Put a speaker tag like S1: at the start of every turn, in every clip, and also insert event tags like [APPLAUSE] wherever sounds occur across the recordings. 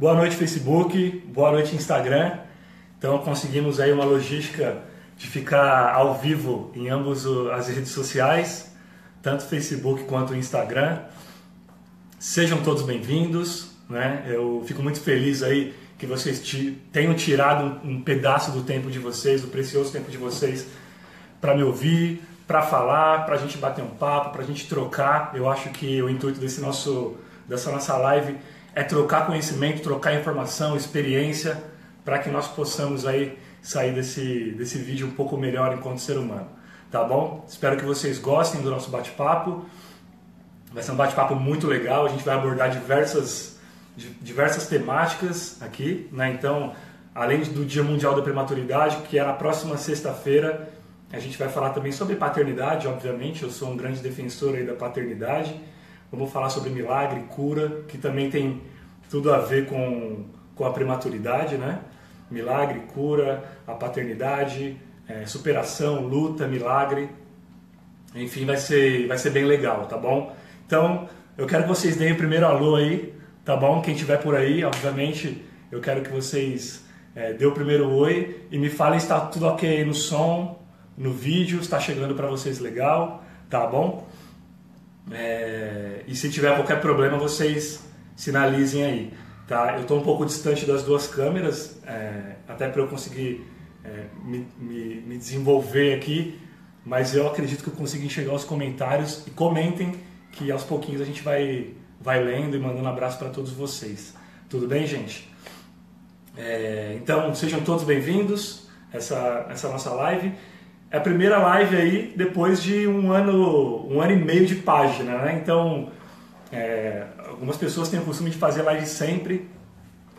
S1: Boa noite Facebook, boa noite Instagram. Então conseguimos aí uma logística de ficar ao vivo em ambas as redes sociais, tanto Facebook quanto Instagram. Sejam todos bem-vindos, né? Eu fico muito feliz aí que vocês tenham tirado um pedaço do tempo de vocês, do precioso tempo de vocês, para me ouvir, para falar, para a gente bater um papo, para a gente trocar. Eu acho que o intuito desse nosso, dessa nossa live é trocar conhecimento, trocar informação, experiência, para que nós possamos aí sair desse, desse vídeo um pouco melhor enquanto ser humano. Tá bom? Espero que vocês gostem do nosso bate-papo. Vai ser um bate-papo muito legal. A gente vai abordar diversas, diversas temáticas aqui. Né? Então, além do Dia Mundial da Prematuridade, que é na próxima sexta-feira, a gente vai falar também sobre paternidade, obviamente, eu sou um grande defensor aí da paternidade. Vamos falar sobre milagre, cura, que também tem tudo a ver com, com a prematuridade, né? Milagre, cura, a paternidade, é, superação, luta, milagre. Enfim, vai ser, vai ser bem legal, tá bom? Então, eu quero que vocês deem o primeiro alô aí, tá bom? Quem estiver por aí, obviamente, eu quero que vocês é, dê o primeiro oi e me falem se está tudo ok no som, no vídeo, está chegando para vocês legal, tá bom? É, e se tiver qualquer problema, vocês sinalizem aí, tá? Eu estou um pouco distante das duas câmeras, é, até para eu conseguir é, me, me, me, desenvolver aqui, mas eu acredito que eu consigo enxergar os comentários e comentem que aos pouquinhos a gente vai, vai lendo e mandando abraço para todos vocês. Tudo bem, gente? É, então, sejam todos bem-vindos essa essa nossa live. É a primeira live aí depois de um ano, um ano e meio de página, né? Então, é, algumas pessoas têm o costume de fazer live sempre.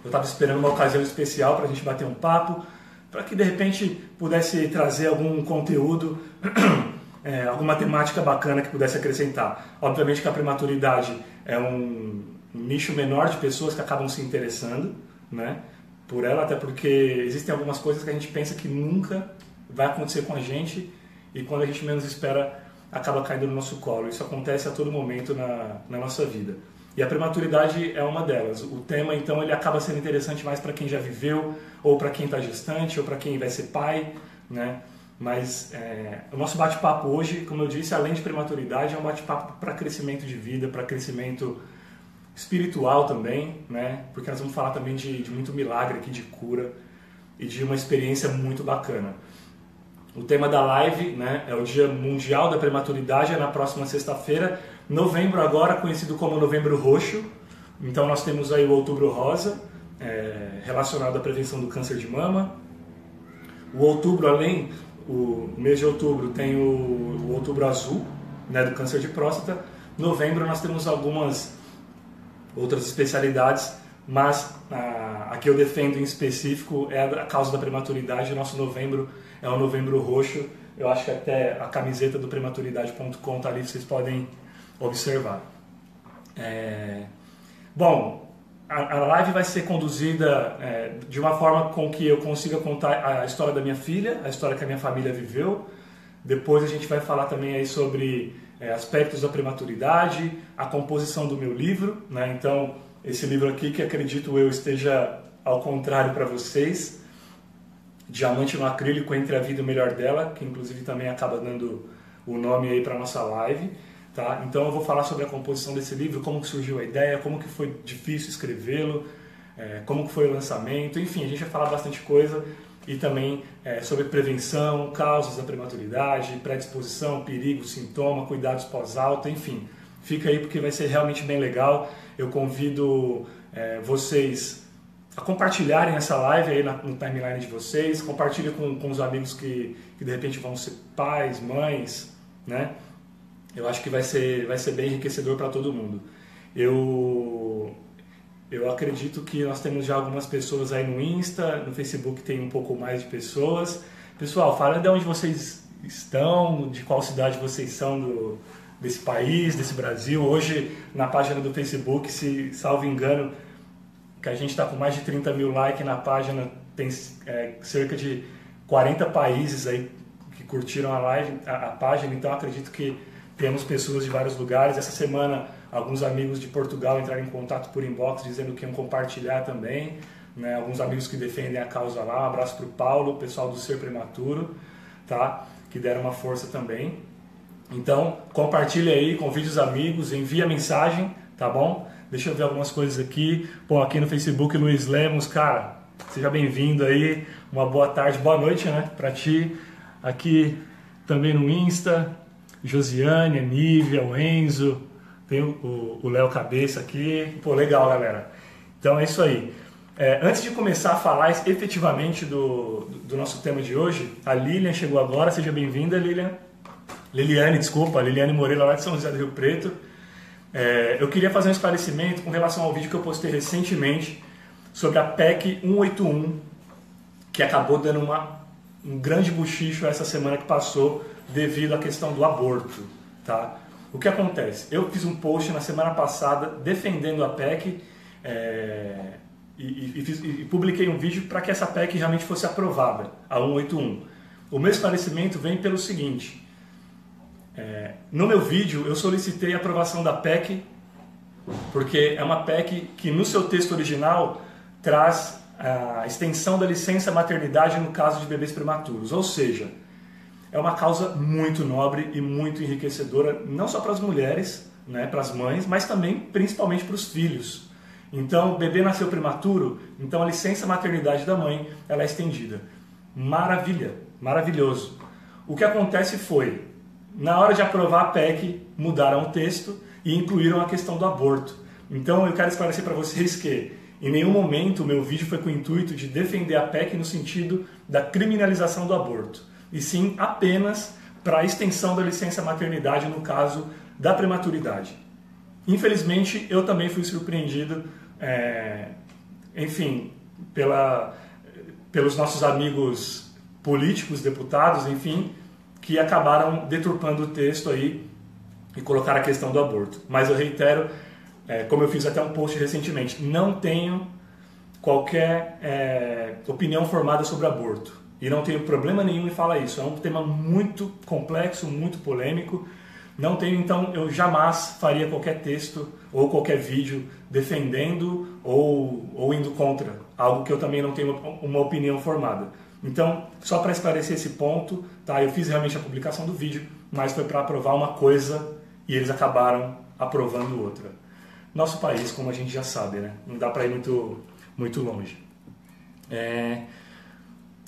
S1: Eu estava esperando uma ocasião especial para a gente bater um papo, para que de repente pudesse trazer algum conteúdo, [CLEARS THROAT] é, alguma temática bacana que pudesse acrescentar. Obviamente que a prematuridade é um, nicho menor de pessoas que acabam se interessando, né? Por ela, até porque existem algumas coisas que a gente pensa que nunca vai acontecer com a gente e quando a gente menos espera acaba caindo no nosso colo. Isso acontece a todo momento na, na nossa vida. E a prematuridade é uma delas. O tema, então, ele acaba sendo interessante mais para quem já viveu, ou para quem está gestante, ou para quem vai ser pai, né? Mas é, o nosso bate-papo hoje, como eu disse, além de prematuridade, é um bate-papo para crescimento de vida, para crescimento espiritual também, né? Porque nós vamos falar também de, de muito milagre aqui, de cura e de uma experiência muito bacana. O tema da live né, é o Dia Mundial da Prematuridade, é na próxima sexta-feira, novembro agora, conhecido como Novembro Roxo. Então nós temos aí o Outubro Rosa, é, relacionado à prevenção do câncer de mama. O outubro, além o mês de outubro tem o, o outubro azul, né, do câncer de próstata. Novembro nós temos algumas outras especialidades, mas a, a que eu defendo em específico é a, causa da prematuridade. Nosso novembro é o novembro roxo. Eu acho que até a camiseta do prematuridade.com está ali, vocês podem observar. É... Bom, a, a live vai ser conduzida é, de uma forma com que eu consiga contar a história da minha filha, a história que a minha família viveu. Depois a gente vai falar também aí sobre é, aspectos da prematuridade, a composição do meu livro. Né? Então, esse livro aqui que acredito eu esteja ao contrário para vocês. Diamante no acrílico entre a vida e o melhor dela, que inclusive também acaba dando o nome aí para nossa live. Tá? Então eu vou falar sobre a composição desse livro, como que surgiu a ideia, como que foi difícil escrevê-lo, é, como que foi o lançamento, enfim, a gente vai falar bastante coisa e também é, sobre prevenção, causas da prematuridade, predisposição, perigo, sintoma, cuidados pós-alta, enfim. Fica aí porque vai ser realmente bem legal. Eu convido é, vocês a compartilharem essa live aí na, no timeline de vocês, compartilhe com, com os amigos que, que de repente vão ser pais, mães, né? eu acho que vai ser, vai ser bem enriquecedor para todo mundo. Eu, eu acredito que nós temos já algumas pessoas aí no Insta, no Facebook tem um pouco mais de pessoas. Pessoal, fala de onde vocês estão, de qual cidade vocês são do, desse país, desse Brasil. Hoje, na página do Facebook, se salvo engano, que a gente está com mais de 30 mil likes na página, tem é, cerca de 40 países aí que curtiram a live, a, a página, então acredito que temos pessoas de vários lugares. Essa semana, alguns amigos de Portugal entraram em contato por inbox dizendo que iam compartilhar também. Né? Alguns amigos que defendem a causa lá. Um abraço para o Paulo, pessoal do Ser Prematuro, tá? que deram uma força também. Então, compartilhe aí, convide os amigos, envie a mensagem, tá bom? Deixa eu ver algumas coisas aqui. Bom, aqui no Facebook, Luiz Lemos, cara, seja bem-vindo aí. Uma boa tarde, boa noite, né, para ti. Aqui também no Insta, Josiane, Nívia, o Enzo, tem o Léo Cabeça aqui. Pô, legal, galera. Então é isso aí. É, antes de começar a falar efetivamente do, do nosso tema de hoje, a Lilian chegou agora. Seja bem-vinda, Lilian. Liliane, desculpa, Liliane Moreira, lá de São José do Rio Preto. É, eu queria fazer um esclarecimento com relação ao vídeo que eu postei recentemente sobre a PEC 181, que acabou dando uma, um grande buchicho essa semana que passou devido à questão do aborto, tá? O que acontece? Eu fiz um post na semana passada defendendo a PEC é, e, e, e, publiquei um vídeo para que essa PEC realmente fosse aprovada, a 181. O meu esclarecimento vem pelo seguinte: é, no meu vídeo eu solicitei a aprovação da PEC porque é uma PEC que no seu texto original traz a extensão da licença maternidade no caso de bebês prematuros, ou seja, é uma causa muito nobre e muito enriquecedora, não só para as mulheres, né, para as mães, mas também, principalmente, para os filhos. Então, o bebê nasceu prematuro, então a licença maternidade da mãe ela é estendida. Maravilha, maravilhoso. O que acontece foi, na hora de aprovar a PEC, mudaram o texto e incluíram a questão do aborto. Então, eu quero esclarecer para vocês que em nenhum momento o meu vídeo foi com o intuito de defender a PEC no sentido da criminalização do aborto e sim apenas para a extensão da licença maternidade no caso da prematuridade. Infelizmente, eu também fui surpreendido, é, enfim, pela, pelos nossos amigos políticos, deputados, enfim, que acabaram deturpando o texto aí e colocaram a questão do aborto. Mas eu reitero, é, como eu fiz até um post recentemente, não tenho qualquer é, opinião formada sobre aborto. E não tenho problema nenhum em falar isso. É um tema muito complexo, muito polêmico. Não tenho, então, eu jamais faria qualquer texto ou qualquer vídeo defendendo ou, ou indo contra algo que eu também não tenho uma opinião formada. Então, só para esclarecer esse ponto, tá? Eu fiz realmente a publicação do vídeo, mas foi para aprovar uma coisa e eles acabaram aprovando outra. Nosso país, como a gente já sabe, né? Não dá para ir muito, muito longe. É...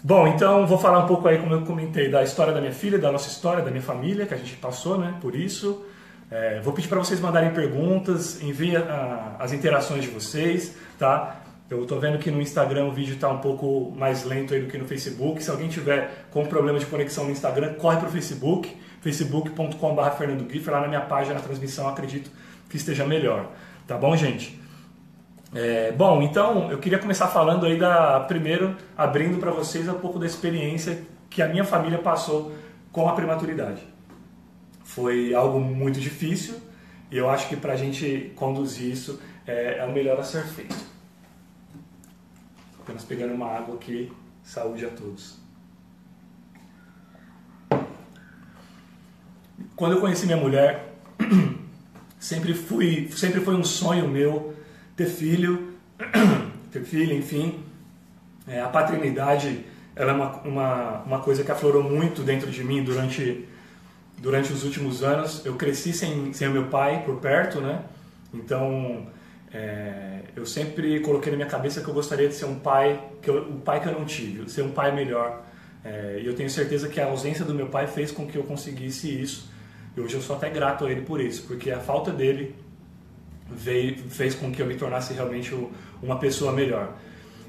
S1: Bom, então vou falar um pouco aí, como eu comentei, da história da minha filha, da nossa história, da minha família, que a gente passou, né? Por isso. É... Vou pedir para vocês mandarem perguntas, enviem as interações de vocês, tá? Eu estou vendo que no Instagram o vídeo está um pouco mais lento aí do que no Facebook. Se alguém tiver com problema de conexão no Instagram, corre para o Facebook, facebook.com.br Fernando Lá na minha página, na transmissão, acredito que esteja melhor. Tá bom, gente? É, bom, então eu queria começar falando aí da. Primeiro, abrindo para vocês um pouco da experiência que a minha família passou com a prematuridade. Foi algo muito difícil e eu acho que para a gente conduzir isso é, é o melhor a ser feito. Apenas pegando uma água aqui. Saúde a todos. Quando eu conheci minha mulher, [CLEARS THROAT] sempre fui, sempre foi um sonho meu ter filho, [CLEARS THROAT] ter filho, enfim. É, a paternidade ela é uma, uma, uma coisa que aflorou muito dentro de mim durante, durante os últimos anos. Eu cresci sem, sem o meu pai por perto, né? Então, é, eu sempre coloquei na minha cabeça que eu gostaria de ser um pai, que eu, o pai que eu não tive, ser um pai melhor. É, e eu tenho certeza que a ausência do meu pai fez com que eu conseguisse isso. E hoje eu sou até grato a ele por isso, porque a falta dele veio, fez com que eu me tornasse realmente uma pessoa melhor.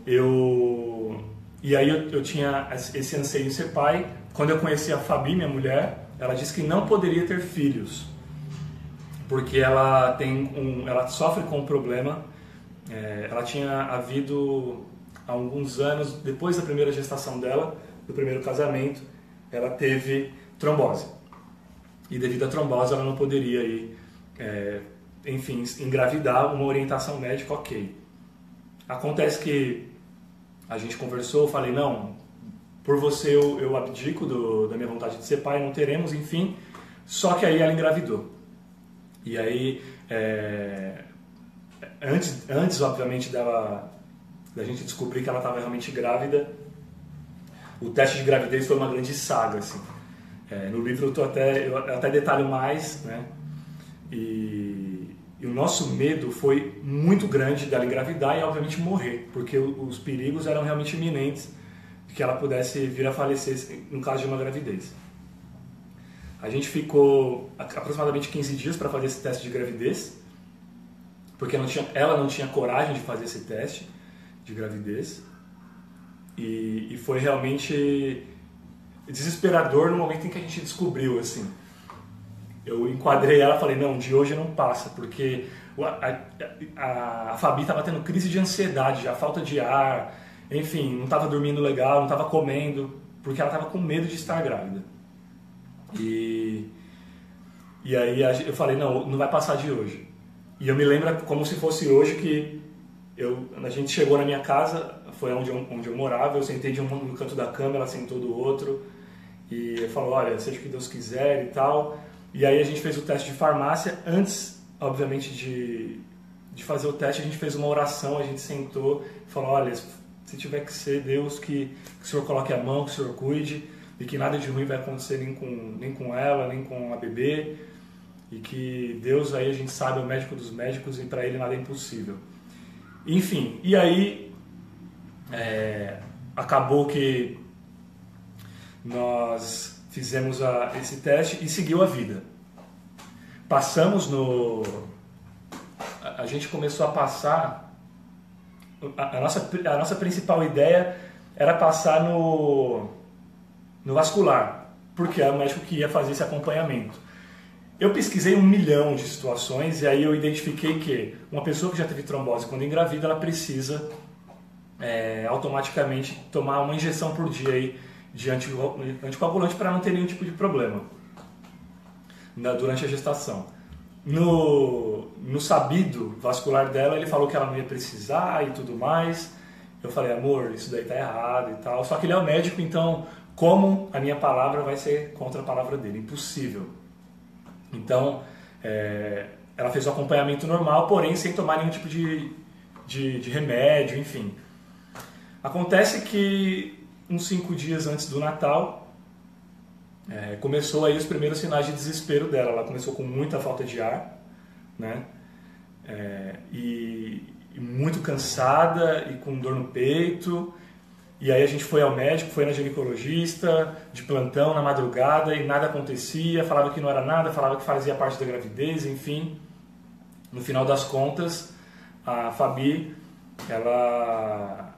S1: Eu e aí eu, eu tinha esse anseio de ser pai. Quando eu conheci a Fabi, minha mulher, ela disse que não poderia ter filhos porque ela tem um, ela sofre com um problema. É, ela tinha havido há alguns anos depois da primeira gestação dela, do primeiro casamento, ela teve trombose e devido à trombose ela não poderia ir, é, enfim, engravidar. Uma orientação médica, ok. Acontece que a gente conversou, falei não, por você eu, eu abdico do, da minha vontade de ser pai, não teremos, enfim. Só que aí ela engravidou. E aí, é, antes, antes, obviamente, dela, da gente descobrir que ela estava realmente grávida, o teste de gravidez foi uma grande saga, assim. É, no livro eu, até, eu até detalho mais, né? E, e, o nosso medo foi muito grande dela engravidar e, obviamente, morrer, porque os perigos eram realmente iminentes de que ela pudesse vir a falecer no caso de uma gravidez. A gente ficou aproximadamente 15 dias para fazer esse teste de gravidez, porque não tinha, ela não tinha coragem de fazer esse teste de gravidez. E, e foi realmente desesperador no momento em que a gente descobriu, assim. Eu enquadrei ela e falei, não, de hoje não passa, porque a, a, a Fabi estava tendo crise de ansiedade, a falta de ar, enfim, não estava dormindo legal, não estava comendo, porque ela estava com medo de estar grávida. E, e aí eu falei, não, não vai passar de hoje. E eu me lembro como se fosse hoje que eu, a gente chegou na minha casa, foi onde eu, onde eu morava, eu sentei de um no canto da cama, ela sentou do outro, e eu falou, olha, seja o que Deus quiser e tal. E aí a gente fez o teste de farmácia, antes, obviamente, de, de fazer o teste, a gente fez uma oração, a gente sentou e falou, olha, se tiver que ser Deus, que, que o Senhor coloque a mão, que o Senhor cuide, e que nada de ruim vai acontecer nem com, nem com ela, nem com a bebê, e que Deus aí a gente sabe é o médico dos médicos e para ele nada é impossível. Enfim, e aí é, acabou que nós fizemos a, esse teste e seguiu a vida. Passamos no. A, a gente começou a passar. A, a, nossa, a nossa principal ideia era passar no no vascular, porque era o médico que ia fazer esse acompanhamento. Eu pesquisei um milhão de situações e aí eu identifiquei que uma pessoa que já teve trombose quando engravida, ela precisa é, automaticamente tomar uma injeção por dia aí de anticoagulante para não ter nenhum tipo de problema durante a gestação. No, no sabido vascular dela, ele falou que ela não ia precisar e tudo mais. Eu falei, amor, isso daí tá errado e tal. Só que ele é o médico, então como a minha palavra vai ser contra a palavra dele? Impossível. Então, é, ela fez o acompanhamento normal, porém sem tomar nenhum tipo de, de, de remédio, enfim. Acontece que uns cinco dias antes do Natal, é, começou aí os primeiros sinais de desespero dela. Ela começou com muita falta de ar, né? É, e, e, muito cansada e com dor no peito. E aí a gente foi ao médico, foi na ginecologista, de plantão, na madrugada, e nada acontecia, falava que não era nada, falava que fazia parte da gravidez, enfim. No final das contas, a Fabi, ela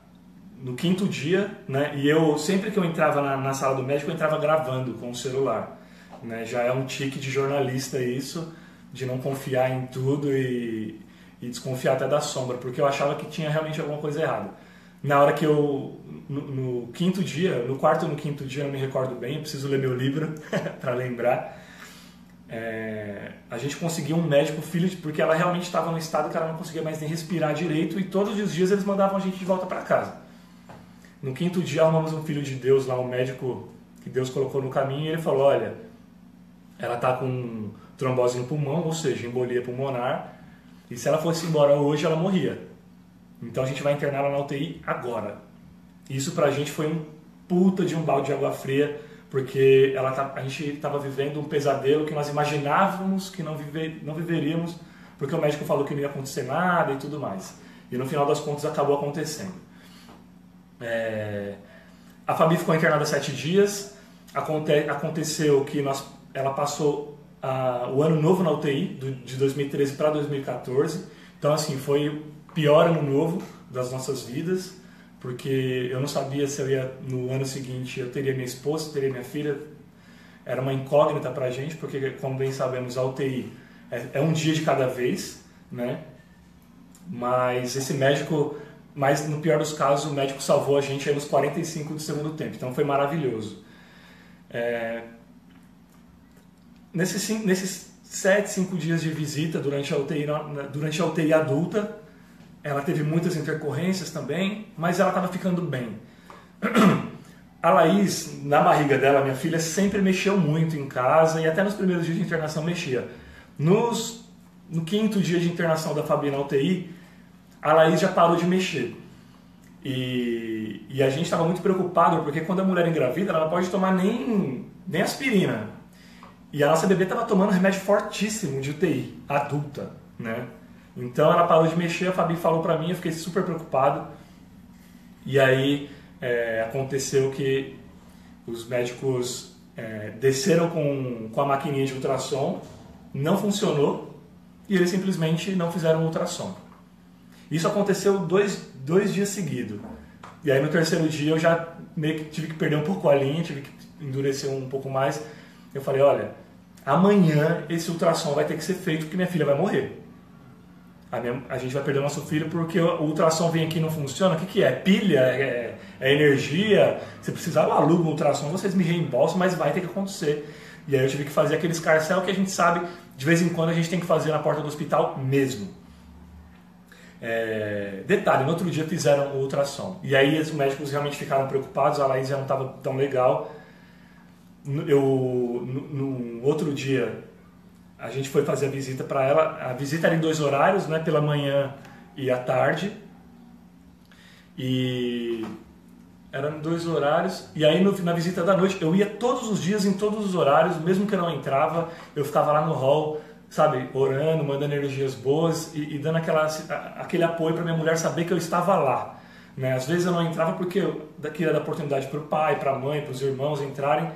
S1: no quinto dia, né? E eu sempre que eu entrava na, na, sala do médico, eu entrava gravando com o celular, né? Já é um tique de jornalista isso, de não confiar em tudo e, e desconfiar até da sombra, porque eu achava que tinha realmente alguma coisa errada. Na hora que eu no, no quinto dia, no quarto no quinto dia, eu me recordo bem, preciso ler meu livro [LAUGHS] para lembrar. É, a gente conseguiu um médico filho, porque ela realmente estava num estado que ela não conseguia mais nem respirar direito e todos os dias eles mandavam a gente de volta para casa. No quinto dia arrumamos um filho de Deus lá, um médico que Deus colocou no caminho, e ele falou: Olha, ela está com trombose no pulmão, ou seja, embolia pulmonar, e se ela fosse embora hoje, ela morria. Então a gente vai internar ela na UTI agora. Isso pra gente foi um puta de um balde de água fria, porque ela tá, a gente estava vivendo um pesadelo que nós imaginávamos que não, não viveríamos, porque o médico falou que não ia acontecer nada e tudo mais. E no final das contas acabou acontecendo. É... A Fabi ficou internada sete dias. Aconte... Aconteceu que nós... ela passou a... o ano novo na UTI, do... de 2013 para 2014. Então, assim, foi pior ano novo das nossas vidas, porque eu não sabia se eu ia, no ano seguinte, eu teria minha esposa, teria minha filha. Era uma incógnita para a gente, porque, como bem sabemos, a UTI é, é um dia de cada vez, né? Mas esse médico mas no pior dos casos o médico salvou a gente nos 45 do segundo tempo, então foi maravilhoso. É... Nesses, nesses 7, 5 dias de visita durante a, UTI, durante a UTI adulta, ela teve muitas intercorrências também, mas ela estava ficando bem. [CLEARS THROAT] A Laís, na barriga dela, minha filha, sempre mexeu muito em casa e até nos primeiros dias de internação mexia. Nos, no quinto dia de internação da Fabi na UTI, a Laís já parou de mexer. E, e a gente estava muito preocupado, porque quando a mulher engravida, ela não pode tomar nem, nem aspirina. E a nossa bebê estava tomando remédio fortíssimo de UTI, adulta, né? Então ela parou de mexer, a Fabi falou para mim, eu fiquei super preocupado. E aí é, aconteceu que os médicos é, desceram com, com a maquininha de ultrassom, não funcionou e eles simplesmente não fizeram ultrassom. Isso aconteceu dois, dois dias seguidos. E aí no terceiro dia eu já meio que tive que perder um pouco a linha, tive que endurecer um pouco mais. Eu falei, olha, amanhã esse ultrassom vai ter que ser feito porque minha filha vai morrer. A, minha, a gente vai perder o nosso filho porque o ultrassom vem aqui e não funciona. O que, que é? Pilha? É, é energia? Se precisar, eu alugo ultrassom, vocês me reembolsam, mas vai ter que acontecer. E aí eu tive que fazer aquele escarcel que a gente sabe, de vez em quando a gente tem que fazer na porta do hospital mesmo. É, detalhe, no outro dia fizeram o ultrassom. E aí os médicos realmente ficaram preocupados, a Laís já não estava tão legal. Eu, no, no, outro dia, a gente foi fazer a visita para ela. A visita era em dois horários, né, pela manhã e à tarde. E eram dois horários. E aí no, na visita da noite, eu ia todos os dias, em todos os horários, mesmo que eu não entrava, eu ficava lá no hall sabe, orando, mandando energias boas e, e dando aquela, aquele apoio para minha mulher saber que eu estava lá. Né? Às vezes eu não entrava porque eu queria dar oportunidade para o pai, para a mãe, para os irmãos entrarem,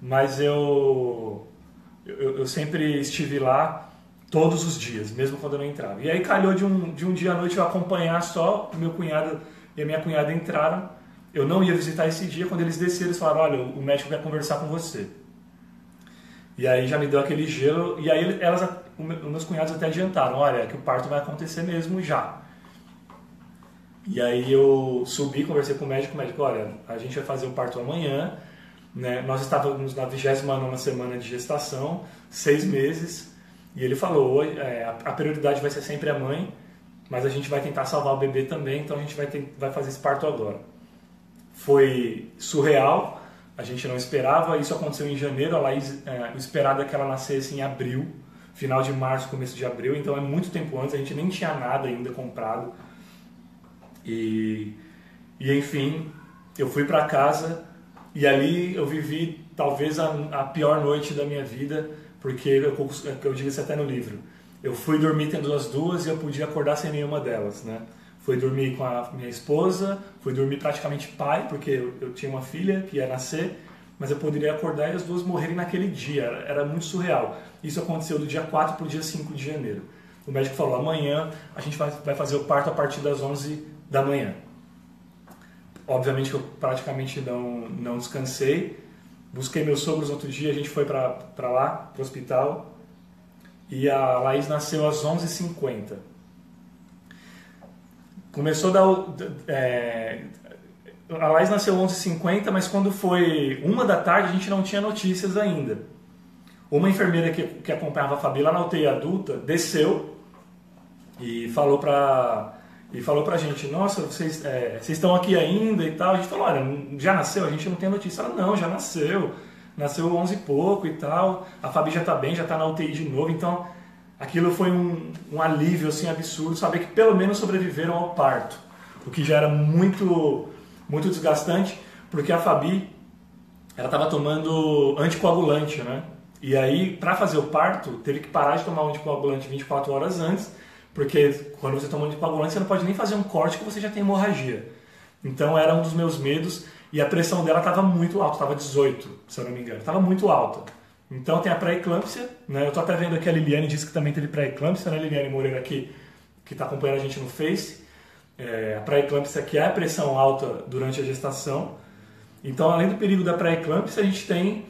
S1: mas eu, eu, eu, sempre estive lá todos os dias, mesmo quando eu não entrava. E aí calhou de um, de um dia à noite eu acompanhar só, meu cunhado e a minha cunhada entraram. Eu não ia visitar esse dia, quando eles desceram, eles falaram: Olha, o médico quer conversar com você. E aí já me deu aquele gelo. E aí elas, os meus cunhados até adiantaram, olha, que o parto vai acontecer mesmo já. E aí eu subi, conversei com o médico, o médico, olha, a gente vai fazer o parto amanhã, né? Nós estávamos na 29 semana de gestação, seis meses, e ele falou, é, a prioridade vai ser sempre a mãe, mas a gente vai tentar salvar o bebê também, então a gente vai, ter, vai fazer esse parto agora. Foi surreal, a gente não esperava. Isso aconteceu em janeiro, a Laís, é, o esperado é que ela nascesse em abril, final de março, começo de abril, então é muito tempo antes, a gente nem tinha nada ainda comprado. E, e enfim, eu fui para casa e ali eu vivi talvez a, a, pior noite da minha vida, porque eu, eu digo isso até no livro. Eu fui dormir tendo as duas e eu podia acordar sem nenhuma delas, né? Fui dormir com a minha esposa, fui dormir praticamente pai, porque eu, eu tinha uma filha que ia nascer, mas eu poderia acordar e as duas morrerem naquele dia. Era, era muito surreal. Isso aconteceu do dia 4 para o dia 5 de janeiro. O médico falou: amanhã a gente vai, vai fazer o parto a partir das 11 da manhã. Obviamente eu praticamente não, não descansei. Busquei meus sogros outro dia, a gente foi para lá, para o hospital. E a Laís nasceu às 11h50. Começou a dar. É, a Laís nasceu às 11h50, mas quando foi uma da tarde a gente não tinha notícias ainda. Uma enfermeira que, que acompanhava a Fabi lá na UTI adulta desceu e falou para e falou pra gente, nossa, vocês, é, vocês estão aqui ainda e tal. A gente falou, olha, já nasceu? A gente não tem notícia. Ela, não, já nasceu. Nasceu 11 e pouco e tal. A Fabi já tá bem, já tá na UTI de novo. Então, aquilo foi um, um alívio, assim, absurdo. Saber que pelo menos sobreviveram ao parto. O que já era muito, muito desgastante, porque a Fabi, ela tava tomando anticoagulante, né? E aí, para fazer o parto, teve que parar de tomar o anticoagulante 24 horas antes porque quando você toma anticoagulante, você não pode nem fazer um corte que você já tem hemorragia. Então era um dos meus medos e a pressão dela estava muito alta, estava 18, se eu não me engano, estava muito alta. Então tem a pré-eclâmpsia, né? Eu estou até vendo aqui a Liliane disse que também teve pré-eclâmpsia, né? Liliane Moreira aqui, que está acompanhando a gente no Face. É, a pré-eclâmpsia que é a pressão alta durante a gestação. Então, além do perigo da pré-eclâmpsia, a gente tem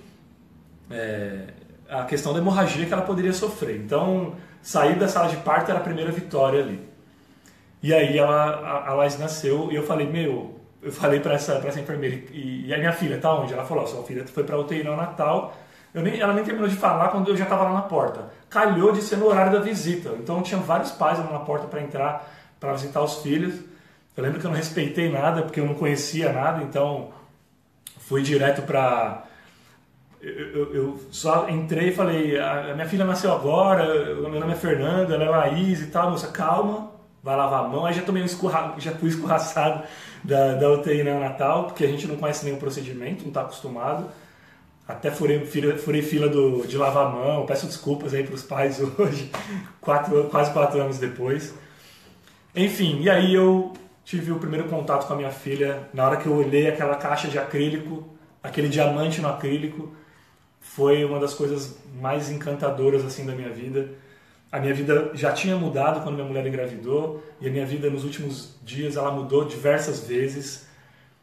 S1: é, a questão da hemorragia que ela poderia sofrer. Então, sair da sala de parto era a primeira vitória ali. E aí ela, a, a nasceu e eu falei, meu, eu falei para essa, pra essa enfermeira, e, e a minha filha tá onde? Ela falou, sua filha foi para UTI no Natal. Eu nem, ela nem terminou de falar quando eu já estava lá na porta. Calhou de ser no horário da visita. Então tinha vários pais lá na porta para entrar, para visitar os filhos. Eu lembro que eu não respeitei nada, porque eu não conhecia nada, então fui direto para eu, eu, só entrei e falei, a minha filha nasceu agora, meu nome é Fernando, ela é Laís e tal, moça, calma, vai lavar a mão. Aí já tomei um escurra, já fui escorraçado da, da UTI Natal, porque a gente não conhece nenhum procedimento, não está acostumado. Até furei, furei, furei fila do, de lavar a mão, peço desculpas aí para os pais [LAUGHS] hoje, quatro, quase quatro anos depois. Enfim, e aí eu tive o primeiro contato com a minha filha, na hora que eu olhei aquela caixa de acrílico, aquele diamante no acrílico, foi uma das coisas mais encantadoras assim da minha vida. A minha vida já tinha mudado quando minha mulher engravidou e a minha vida nos últimos dias ela mudou diversas vezes,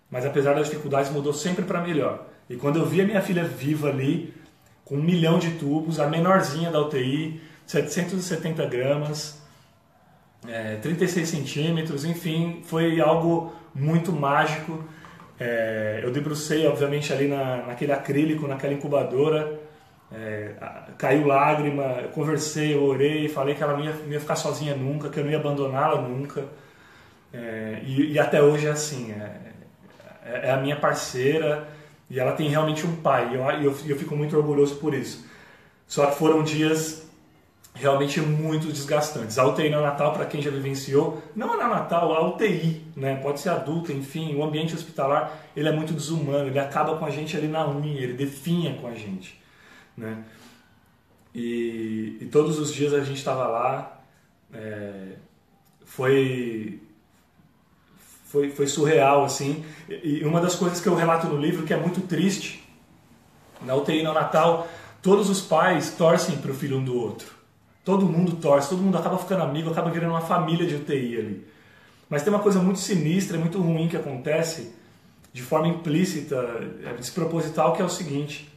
S1: mas apesar das dificuldades mudou sempre para melhor. E quando eu vi a minha filha viva ali, com um milhão de tubos, a menorzinha da UTI, 770 gramas, é, 36 centímetros, enfim, foi algo muito mágico é, eu debrucei, obviamente, ali na, naquele acrílico, naquela incubadora. É, caiu lágrima, eu conversei, eu orei, falei que ela não ia, não ia ficar sozinha nunca, que eu não ia abandoná-la nunca. É, e, e, até hoje é assim, é, é, é, a minha parceira e ela tem realmente um pai, e eu, eu, eu fico muito orgulhoso por isso. Só que foram dias realmente muito desgastantes. A UTI neonatal, para quem já vivenciou, não a neonatal, a UTI, né? pode ser adulta, enfim, o ambiente hospitalar, ele é muito desumano, ele acaba com a gente ali na unha, ele definha com a gente. Né? E, e todos os dias a gente estava lá, é, foi, foi, foi surreal, assim, e uma das coisas que eu relato no livro, que é muito triste, na UTI neonatal, todos os pais torcem para o filho um do outro. Todo mundo torce, todo mundo acaba ficando amigo, acaba virando uma família de UTI ali. Mas tem uma coisa muito sinistra, muito ruim que acontece de forma implícita, é, desproposital, que é o seguinte.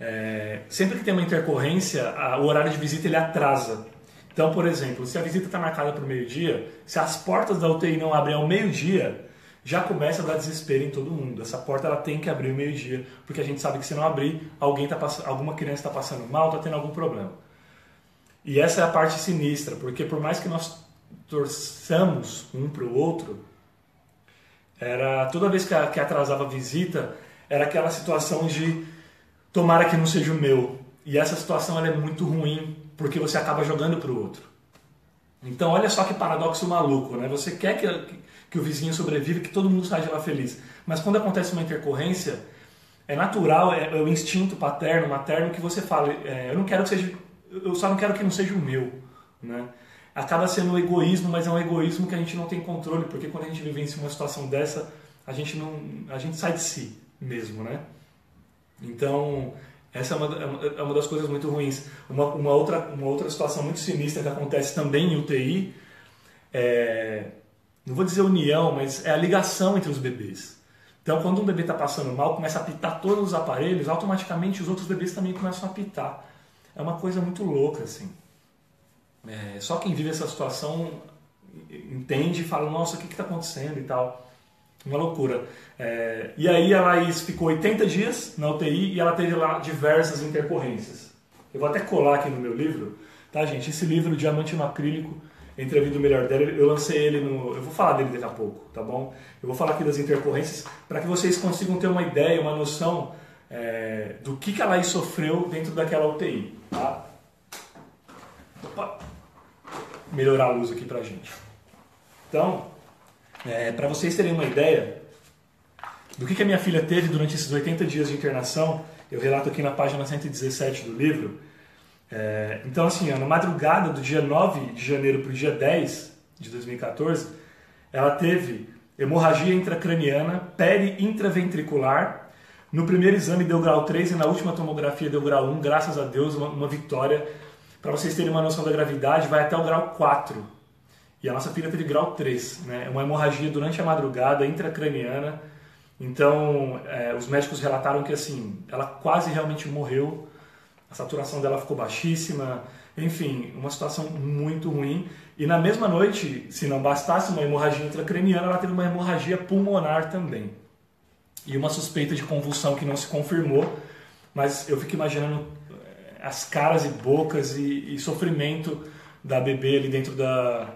S1: É, sempre que tem uma intercorrência, a, o horário de visita ele atrasa. Então, por exemplo, se a visita está marcada para o meio-dia, se as portas da UTI não abrem ao meio-dia, já começa a dar desespero em todo mundo. Essa porta ela tem que abrir ao meio-dia, porque a gente sabe que se não abrir, alguém tá alguma criança está passando mal, está tendo algum problema. E essa é a parte sinistra, porque por mais que nós torçamos um para o outro, era toda vez que, atrasava a visita, era aquela situação de tomara que não seja o meu. E essa situação ela é muito ruim, porque você acaba jogando para o outro. Então, olha só que paradoxo maluco, né? Você quer que, que o vizinho sobreviva, que todo mundo saia de lá feliz. Mas quando acontece uma intercorrência, é natural, é, é o instinto paterno, materno, que você fala, é, eu não quero que seja, eu só não quero que não seja o meu, né? Acaba sendo um egoísmo, mas é um egoísmo que a gente não tem controle, porque quando a gente vivencia uma situação dessa, a gente não, a gente sai de si mesmo, né? Então, essa é uma, é uma das coisas muito ruins. Uma, uma, outra, uma outra situação muito sinistra que acontece também em UTI é, não vou dizer união, mas é a ligação entre os bebês. Então, quando um bebê está passando mal, começa a apitar todos os aparelhos, automaticamente os outros bebês também começam a apitar. É uma coisa muito louca, assim. É, só quem vive essa situação entende e fala, nossa, o que está acontecendo e tal. Uma loucura. É, e aí a Laís ficou 80 dias na UTI e ela teve lá diversas intercorrências. Eu vou até colar aqui no meu livro, tá, gente? Esse livro, Diamante no Acrílico, entre a vida do melhor dela, eu lancei ele no. Eu vou falar dele daqui a pouco, tá bom? Eu vou falar aqui das intercorrências para que vocês consigam ter uma ideia, uma noção é, do que, que a Laís sofreu dentro daquela UTI, tá? Opa! Melhorar a luz aqui pra gente. Então, é, para vocês terem uma ideia do que, que a minha filha teve durante esses 80 dias de internação, eu relato aqui na página 117 do livro. É, então, assim, na madrugada do dia 9 de janeiro para o dia 10 de 2014, ela teve hemorragia intracraniana peri-intraventricular. No primeiro exame deu grau 3 e na última tomografia deu grau 1, graças a Deus, uma, uma vitória. Para vocês terem uma noção da gravidade, vai até o grau 4. E a nossa filha teve grau 3, né? uma hemorragia durante a madrugada intracraniana. Então, é, os médicos relataram que assim, ela quase realmente morreu a saturação dela ficou baixíssima, enfim, uma situação muito ruim. E na mesma noite, se não bastasse uma hemorragia intracraniana, ela teve uma hemorragia pulmonar também. E uma suspeita de convulsão que não se confirmou, mas eu fico imaginando eh, as caras e bocas e, e sofrimento da bebê ali dentro da,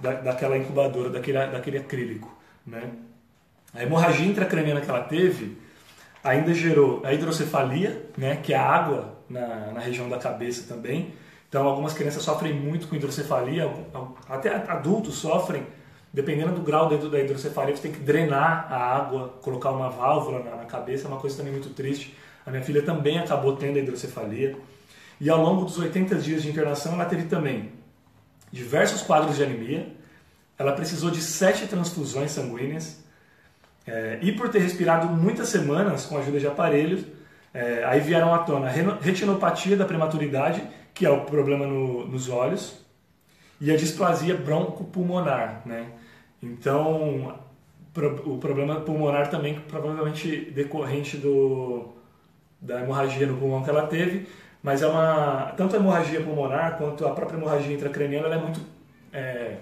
S1: da, daquela incubadora, daquele, daquele acrílico. Né? A hemorragia intracraniana que ela teve ainda gerou a hidrocefalia, né, que é a água na, na região da cabeça também. Então, algumas crianças sofrem muito com hidrocefalia, até adultos sofrem. Dependendo do grau dentro da hidrocefalia, você tem que drenar a água, colocar uma válvula na, na cabeça, é uma coisa também muito triste. A minha filha também acabou tendo a hidrocefalia. E ao longo dos 80 dias de internação, ela teve também diversos quadros de anemia. Ela precisou de sete transfusões sanguíneas. É, e por ter respirado muitas semanas com a ajuda de aparelhos, é, aí vieram à tona a retinopatia da prematuridade, que é o problema no, nos olhos, e a displasia broncopulmonar. Né? Então, o problema pulmonar também provavelmente decorrente do, da hemorragia no pulmão que ela teve, mas é uma tanto a hemorragia pulmonar quanto a própria hemorragia intracraniana é muito é,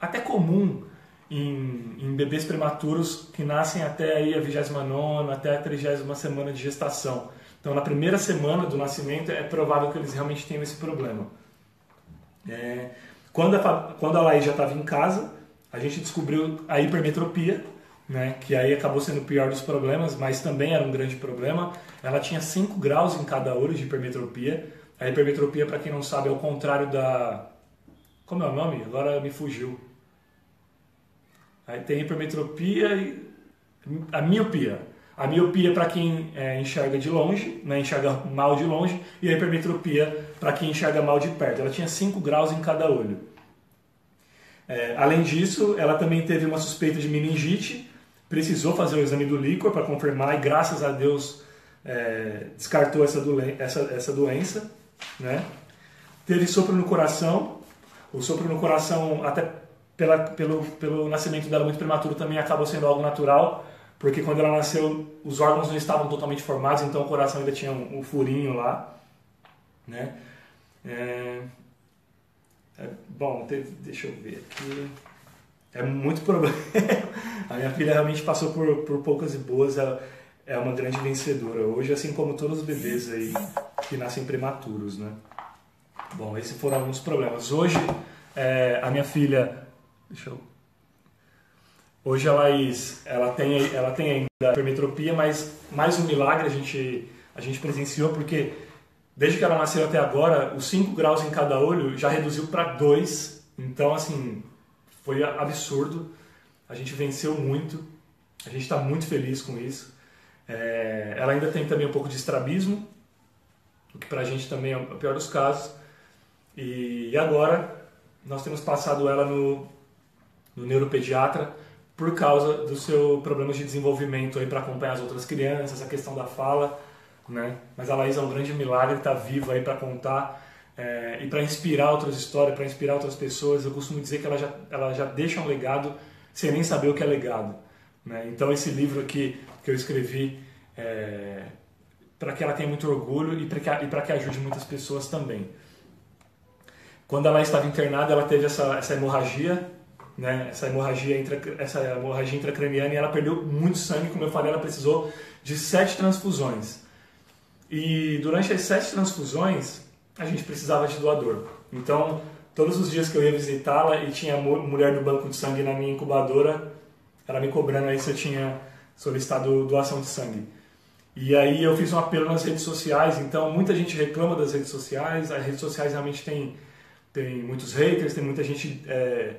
S1: até comum em, em, bebês prematuros que nascem até aí a 29 até a 30 semana de gestação. Então, na primeira semana do nascimento, é provável que eles realmente tenham esse problema. É, quando, a, quando a Laís já estava em casa, a gente descobriu a hipermetropia, né, que aí acabou sendo o pior dos problemas, mas também era um grande problema. Ela tinha 5 graus em cada olho de hipermetropia. A hipermetropia, para quem não sabe, é o contrário da. Como é o nome? Agora me fugiu Aí tem hipermetropia e a miopia. A miopia para quem é, enxerga de longe, né, enxerga mal de longe, e a hipermetropia para quem enxerga mal de perto. Ela tinha 5 graus em cada olho. É, além disso, ela também teve uma suspeita de meningite, precisou fazer o exame do líquor para confirmar e graças a Deus é, descartou essa, doen essa, essa doença. Né? Teve sopro no coração, o sopro no coração até pela, pelo, pelo nascimento dela muito prematuro também acabou sendo algo natural, porque quando ela nasceu os órgãos não estavam totalmente formados, então o coração ainda tinha um, um furinho lá, né? É, é, bom, teve, deixa eu ver aqui. É muito problema. [LAUGHS] a minha filha realmente passou por, por poucas e boas. Ela é uma grande vencedora. Hoje, assim como todos os bebês aí que nascem prematuros, né? Bom, esses foram alguns problemas. Hoje, é, a minha filha Deixa eu... Hoje a Laís, ela tem, ela tem ainda hipermetropia, mas mais um milagre a gente, a gente presenciou, porque desde que ela nasceu até agora, os 5 graus em cada olho já reduziu para 2. Então, assim, foi absurdo. A gente venceu muito. A gente está muito feliz com isso. É, ela ainda tem também um pouco de estrabismo, o que para a gente também é o pior dos casos. E, agora nós temos passado ela no, no neuropediatra por causa do seu problemas de desenvolvimento aí para acompanhar as outras crianças, a questão da fala, né? Mas a Laís é um grande milagre, está viva aí para contar é, e para inspirar outras histórias, para inspirar outras pessoas. Eu costumo dizer que ela já, ela já deixa um legado sem nem saber o que é legado. Né? Então esse livro aqui que eu escrevi é, para que ela tenha muito orgulho e para que, que ajude muitas pessoas também. Quando ela estava internada, ela teve essa, essa hemorragia, né? essa, hemorragia intra, essa hemorragia intracraniana e ela perdeu muito sangue, como eu falei, ela precisou de sete transfusões. E durante as sete transfusões, a gente precisava de doador. Então, todos os dias que eu ia visitá-la e tinha mulher do banco de sangue na minha incubadora, ela me cobrando aí se eu tinha solicitado doação de sangue. E aí eu fiz um apelo nas redes sociais, então muita gente reclama das redes sociais, as redes sociais realmente tem, tem muitos haters, tem muita gente é,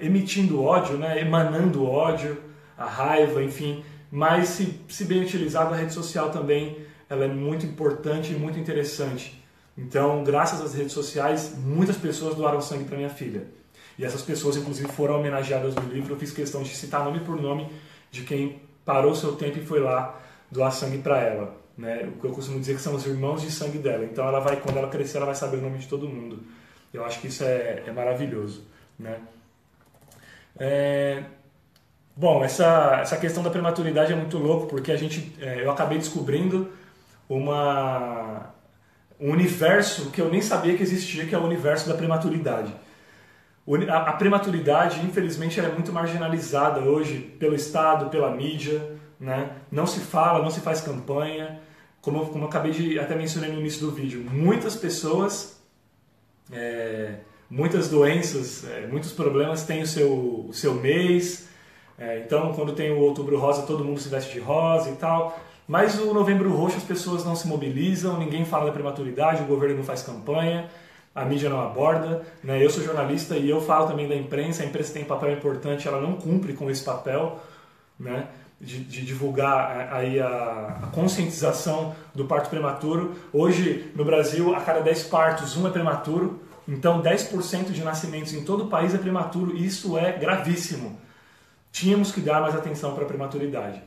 S1: emitindo ódio, né, emanando ódio, a raiva, enfim, mas se, se bem utilizado a rede social também ela é muito importante e muito interessante. Então, graças às redes sociais, muitas pessoas doaram sangue para minha filha. E essas pessoas, inclusive, foram homenageadas no livro. Eu fiz questão de citar nome por nome de quem parou seu tempo e foi lá doar sangue para ela. Né? O que eu costumo dizer que são os irmãos de sangue dela. Então, ela vai, quando ela crescer, ela vai saber o nome de todo mundo. Eu acho que isso é, é maravilhoso. Né? É... Bom, essa, essa questão da prematuridade é muito louco, porque a gente, é, eu acabei descobrindo uma um universo que eu nem sabia que existia, que é o universo da prematuridade. A prematuridade, infelizmente, é muito marginalizada hoje pelo Estado, pela mídia, né? não se fala, não se faz campanha. Como, como eu acabei de até mencionei no início do vídeo, muitas pessoas, é, muitas doenças, é, muitos problemas têm o seu, o seu mês. É, então, quando tem o Outubro Rosa, todo mundo se veste de rosa e tal. Mas o Novembro Roxo as pessoas não se mobilizam, ninguém fala da prematuridade, o governo não faz campanha, a mídia não aborda. Né? Eu sou jornalista e eu falo também da imprensa, a imprensa tem um papel importante, ela não cumpre com esse papel né? de, de divulgar é, aí a, a, conscientização do parto prematuro. Hoje, no Brasil, a cada 10 partos, um é prematuro. Então, 10% de nascimentos em todo o país é prematuro. E isso é gravíssimo. Tínhamos que dar mais atenção para a prematuridade.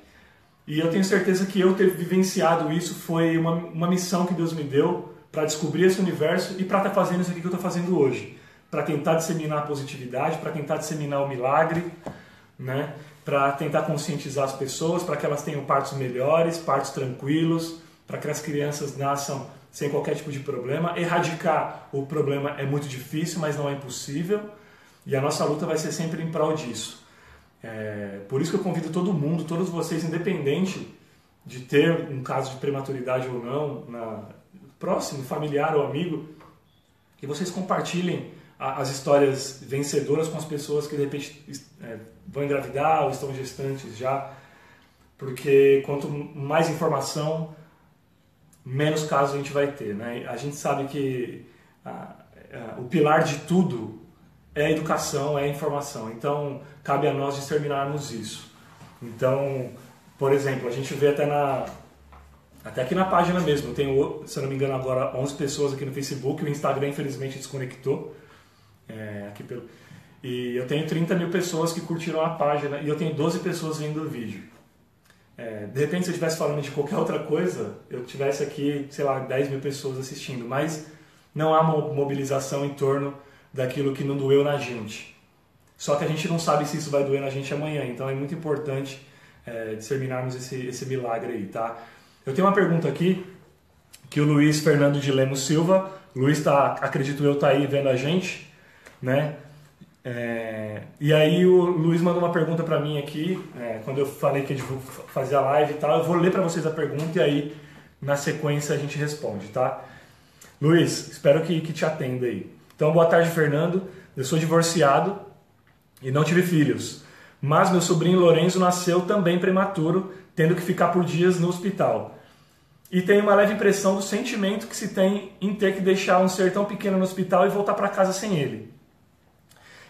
S1: E eu tenho certeza que eu ter vivenciado isso foi uma, uma missão que Deus me deu para descobrir esse universo e para estar tá fazendo isso aqui que eu estou fazendo hoje. Para tentar disseminar a positividade, para tentar disseminar o milagre, né? para tentar conscientizar as pessoas, para que elas tenham partos melhores, partos tranquilos, para que as crianças nasçam sem qualquer tipo de problema. Erradicar o problema é muito difícil, mas não é impossível. E a nossa luta vai ser sempre em prol disso. É, por isso que eu convido todo mundo, todos vocês, independente de ter um caso de prematuridade ou não, na, próximo, familiar ou amigo, que vocês compartilhem a, as histórias vencedoras com as pessoas que de repente é, vão engravidar ou estão gestantes já, porque quanto mais informação, menos casos a gente vai ter. Né? A gente sabe que a, a, o pilar de tudo é educação, é informação. Então, cabe a nós disseminarmos isso. Então, por exemplo, a gente vê até na até aqui na página mesmo, eu tenho, se eu não me engano, agora 11 pessoas aqui no Facebook, o Instagram infelizmente desconectou. É, aqui pelo, e eu tenho 30 mil pessoas que curtiram a página e eu tenho 12 pessoas vendo o vídeo. É, de repente, se eu estivesse falando de qualquer outra coisa, eu tivesse aqui, sei lá, 10 mil pessoas assistindo, mas não há mobilização em torno daquilo que não doeu na gente. Só que a gente não sabe se isso vai doer na gente amanhã, então é muito importante é, disseminarmos esse, esse milagre aí, tá? Eu tenho uma pergunta aqui que o Luiz Fernando de Lemos Silva, Luiz tá, acredito eu, tá aí vendo a gente, né? É, e aí o Luiz mandou uma pergunta para mim aqui, é, quando eu falei que eu fazer a live e tal, eu vou ler para vocês a pergunta e aí na sequência a gente responde, tá? Luiz, espero que, que te atenda aí. Então, boa tarde, Fernando. Eu sou divorciado e não tive filhos. Mas meu sobrinho Lourenço nasceu também prematuro, tendo que ficar por dias no hospital. e tem uma leve impressão do sentimento que se tem em ter que deixar um ser tão pequeno no hospital e voltar para casa sem ele.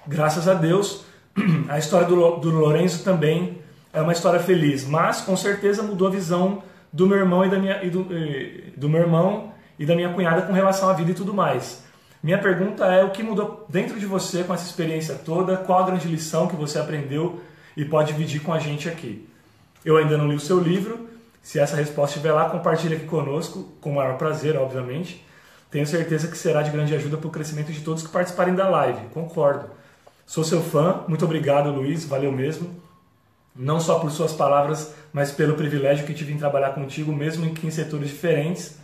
S1: Graças a Deus, [CLEARS THROAT] a história do, Lorenzo também é uma história feliz, mas com certeza mudou a visão do meu irmão e da minha e do, do meu irmão e da minha cunhada com relação à vida e tudo mais. Minha pergunta é o que mudou dentro de você com essa experiência toda? Qual a grande lição que você aprendeu e pode dividir com a gente aqui? Eu ainda não li o seu livro. Se essa resposta estiver lá, compartilhe aqui conosco, com o maior prazer, obviamente. Tenho certeza que será de grande ajuda para o crescimento de todos que participarem da live. Concordo. Sou seu fã. Muito obrigado, Luiz. Valeu mesmo. Não só por suas palavras, mas pelo privilégio que tive em trabalhar contigo, mesmo em setores diferentes.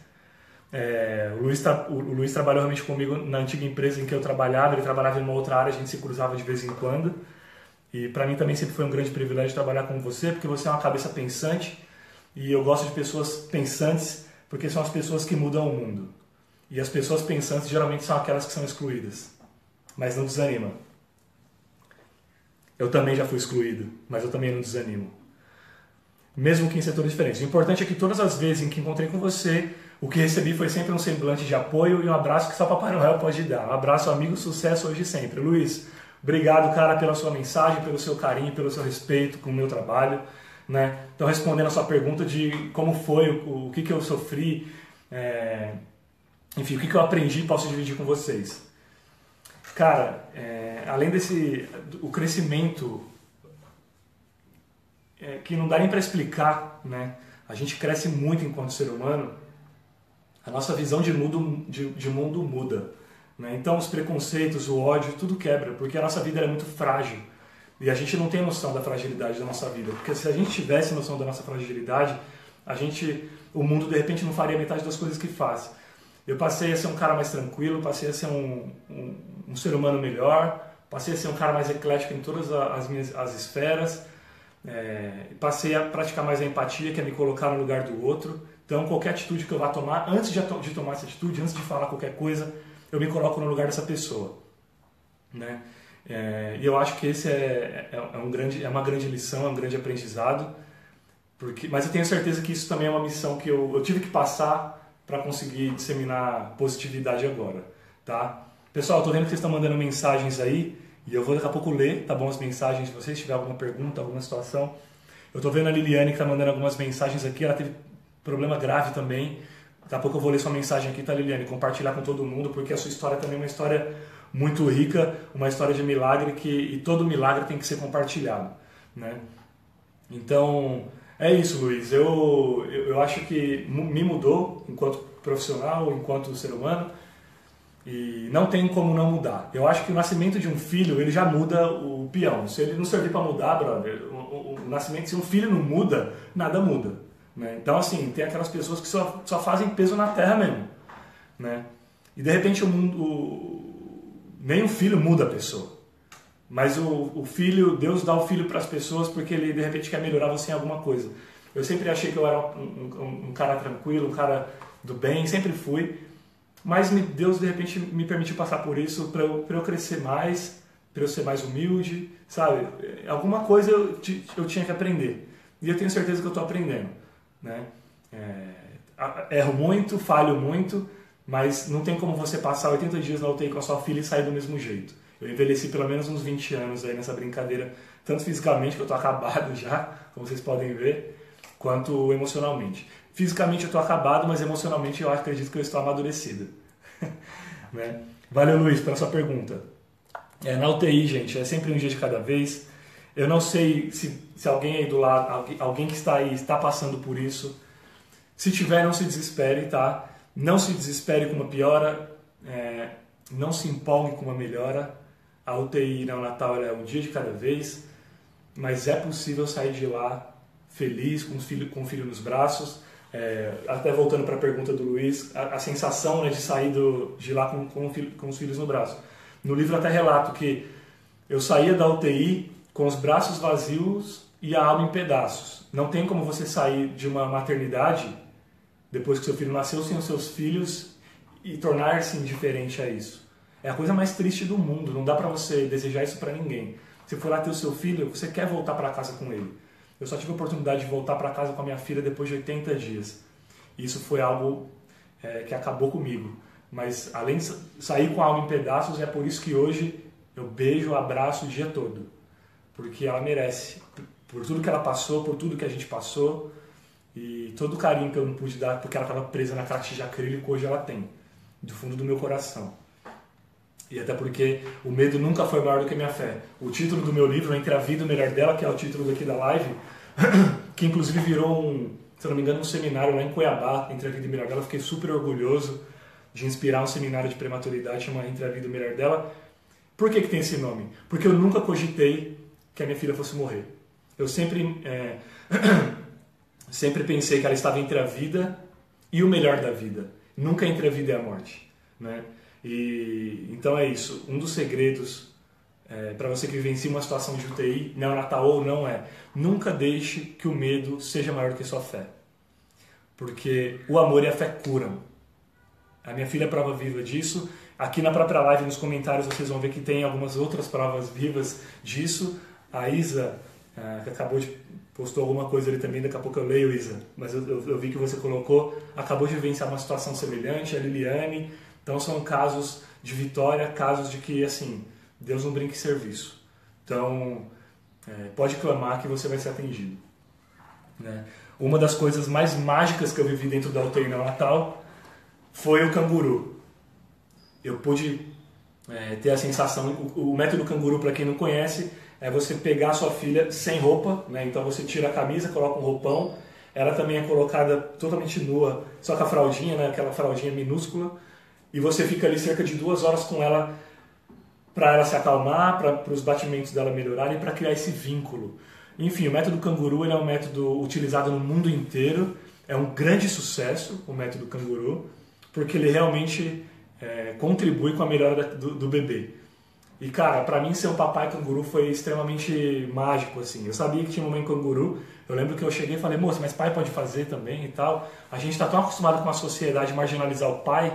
S1: É, o, Luiz o, Luiz trabalhou realmente comigo na antiga empresa em que eu trabalhava. Ele trabalhava em uma outra área, a gente se cruzava de vez em quando. E para mim também sempre foi um grande privilégio trabalhar com você, porque você é uma cabeça pensante e eu gosto de pessoas pensantes, porque são as pessoas que mudam o mundo. E as pessoas pensantes geralmente são aquelas que são excluídas. Mas não desanima. Eu também já fui excluído, mas eu também não desanimo. Mesmo que em setores diferentes. O importante é que todas as vezes em que encontrei com você, o que recebi foi sempre um semblante de apoio e um abraço que só Papai Noel pode dar. Um abraço, amigo, sucesso hoje e sempre. Luiz, Obrigado, cara, pela sua mensagem, pelo seu carinho, pelo seu respeito com o meu trabalho. Né? Então, respondendo a sua pergunta de como foi, o, o que, que eu sofri, é, enfim, o que, que eu aprendi, posso dividir com vocês. Cara, é, além desse, o crescimento é, que não dá nem para explicar, né? A gente cresce muito enquanto ser humano, a nossa visão de mundo, de, de mundo muda. Né? Então os preconceitos, o ódio, tudo quebra, porque a nossa vida é muito frágil. E a gente não tem noção da fragilidade da nossa vida. Porque se a gente tivesse noção da nossa fragilidade, a gente, o mundo de repente não faria metade das coisas que faz. Eu passei a ser um cara mais tranquilo, passei a ser um, um, um ser humano melhor, passei a ser um cara mais eclético em todas as minhas as esferas, é, passei a praticar mais a empatia, que é me colocar no lugar do outro. Então, qualquer atitude que eu vá tomar, antes de, de tomar essa atitude, antes de falar qualquer coisa, eu me coloco no lugar dessa pessoa, né? É, e eu acho que esse é, é, é, um grande, é uma grande lição, é um grande aprendizado, porque, mas eu tenho certeza que isso também é uma missão que eu, eu tive que passar para conseguir disseminar positividade agora, tá? Pessoal, eu tô vendo que vocês estão mandando mensagens aí e eu vou daqui a pouco ler, tá bom, as mensagens se vocês tiver alguma pergunta, alguma situação. Eu tô vendo a Liliane que tá mandando algumas mensagens aqui, ela teve problema grave também, Daqui a pouco eu vou ler sua mensagem aqui, tá, Liliane? Compartilhar com todo mundo, porque a sua história também é uma história muito rica, uma história de milagre que e todo milagre tem que ser compartilhado, né? Então, é isso, Luiz. Eu, eu, eu acho que me mudou enquanto profissional, enquanto ser humano, e não tem como não mudar. Eu acho que o nascimento de um filho, ele já muda o peão. Se ele não servir para mudar, brother, o, o, o nascimento, se um filho não muda, nada muda. Né? Então, assim, tem aquelas pessoas que só, só fazem peso na terra mesmo. Né? E de repente o mundo. O, nem o filho muda a pessoa. Mas o, o filho, Deus dá o filho para as pessoas porque ele de repente quer melhorar você em alguma coisa. Eu sempre achei que eu era um, um, um cara tranquilo, um cara do bem, sempre fui. Mas me, Deus de repente me permitiu passar por isso para eu, eu crescer mais, para eu ser mais humilde, sabe? Alguma coisa eu, eu tinha que aprender. E eu tenho certeza que eu estou aprendendo. Né? É, erro muito, falho muito, mas não tem como você passar 80 dias na UTI com a sua filha e sair do mesmo jeito. Eu envelheci pelo menos uns 20 anos aí nessa brincadeira, tanto fisicamente, que eu estou [LAUGHS] acabado já, como vocês podem ver, quanto emocionalmente. Fisicamente eu estou acabado, mas emocionalmente eu acredito que eu estou amadurecido. [LAUGHS] né? Valeu, Luiz, pela sua pergunta. É, na UTI, gente, é sempre um dia de cada vez. Eu não sei se, se alguém aí do lado, alguém, alguém que está aí está passando por isso. Se tiver, não se desespere, tá? Não se desespere com uma piora, é, não se empolgue com uma melhora. A UTI neonatal é um dia de cada vez, mas é possível sair de lá feliz, com, filho, com o filho nos braços. É, até voltando para a pergunta do Luiz, a, a sensação né, de sair do, de lá com, com, com os filhos no braço. No livro até relato que eu saía da UTI com os braços vazios e a alma em pedaços. Não tem como você sair de uma maternidade depois que seu filho nasceu sem os seus filhos e tornar-se indiferente a isso. É a coisa mais triste do mundo. Não dá para você desejar isso para ninguém. Você for lá ter o seu filho, você quer voltar para casa com ele. Eu só tive a oportunidade de voltar para casa com a minha filha depois de 80 dias. isso foi algo é, que acabou comigo. Mas além de sair com a alma em pedaços, é por isso que hoje eu beijo, abraço o dia todo. Porque ela merece. Por tudo que ela passou, por tudo que a gente passou. E todo o carinho que eu não pude dar porque ela estava presa na caixa de acrílico, hoje ela tem. Do fundo do meu coração. E até porque o medo nunca foi maior do que a minha fé. O título do meu livro, Entre a Vida e o Melhor dela, que é o título daqui da live, [COUGHS] que inclusive virou um, se não me engano, um seminário lá em Cuiabá, Entre a Vida e o Melhor dela. Fiquei super orgulhoso de inspirar um seminário de prematuridade chamado Entre a Vida e o Melhor dela. Por que, que tem esse nome? Porque eu nunca cogitei que a minha filha fosse morrer. Eu sempre, é, [CLEARS THROAT] sempre pensei que ela estava entre a vida e o melhor da vida. Nunca entre a vida e a morte. Né? E, então é isso. Um dos segredos é, para você que vivencia uma situação de UTI, neonatal ou não, é nunca deixe que o medo seja maior que sua fé. Porque o amor e a fé curam. A minha filha é prova viva disso. Aqui na própria live, nos comentários, vocês vão ver que tem algumas outras provas vivas disso. A Isa, é, que acabou de postou alguma coisa ali também, daqui a pouco eu leio, Isa, mas eu, eu, eu vi que você colocou, acabou de vivenciar uma situação semelhante, a Liliane, então são casos de vitória, casos de que, assim, Deus não brinca em serviço. Então, é, pode clamar que você vai ser atendido. Né? Uma das coisas mais mágicas que eu vivi dentro da UTI Natal foi o canguru. Eu pude é, ter a sensação, o, o método canguru, para quem não conhece, é você pegar sua filha sem roupa, né? então você tira a camisa, coloca um roupão, ela também é colocada totalmente nua, só com a fraldinha, né? aquela fraldinha minúscula, e você fica ali cerca de duas horas com ela para ela se acalmar, para os batimentos dela melhorarem, para criar esse vínculo. Enfim, o método canguru é um método utilizado no mundo inteiro, é um grande sucesso o método canguru, porque ele realmente é, contribui com a melhora do, do bebê. E cara, para mim ser um papai canguru foi extremamente mágico assim. Eu sabia que tinha uma mãe canguru. Eu lembro que eu cheguei e falei: "Moça, mas pai pode fazer também e tal". A gente está tão acostumado com a sociedade marginalizar o pai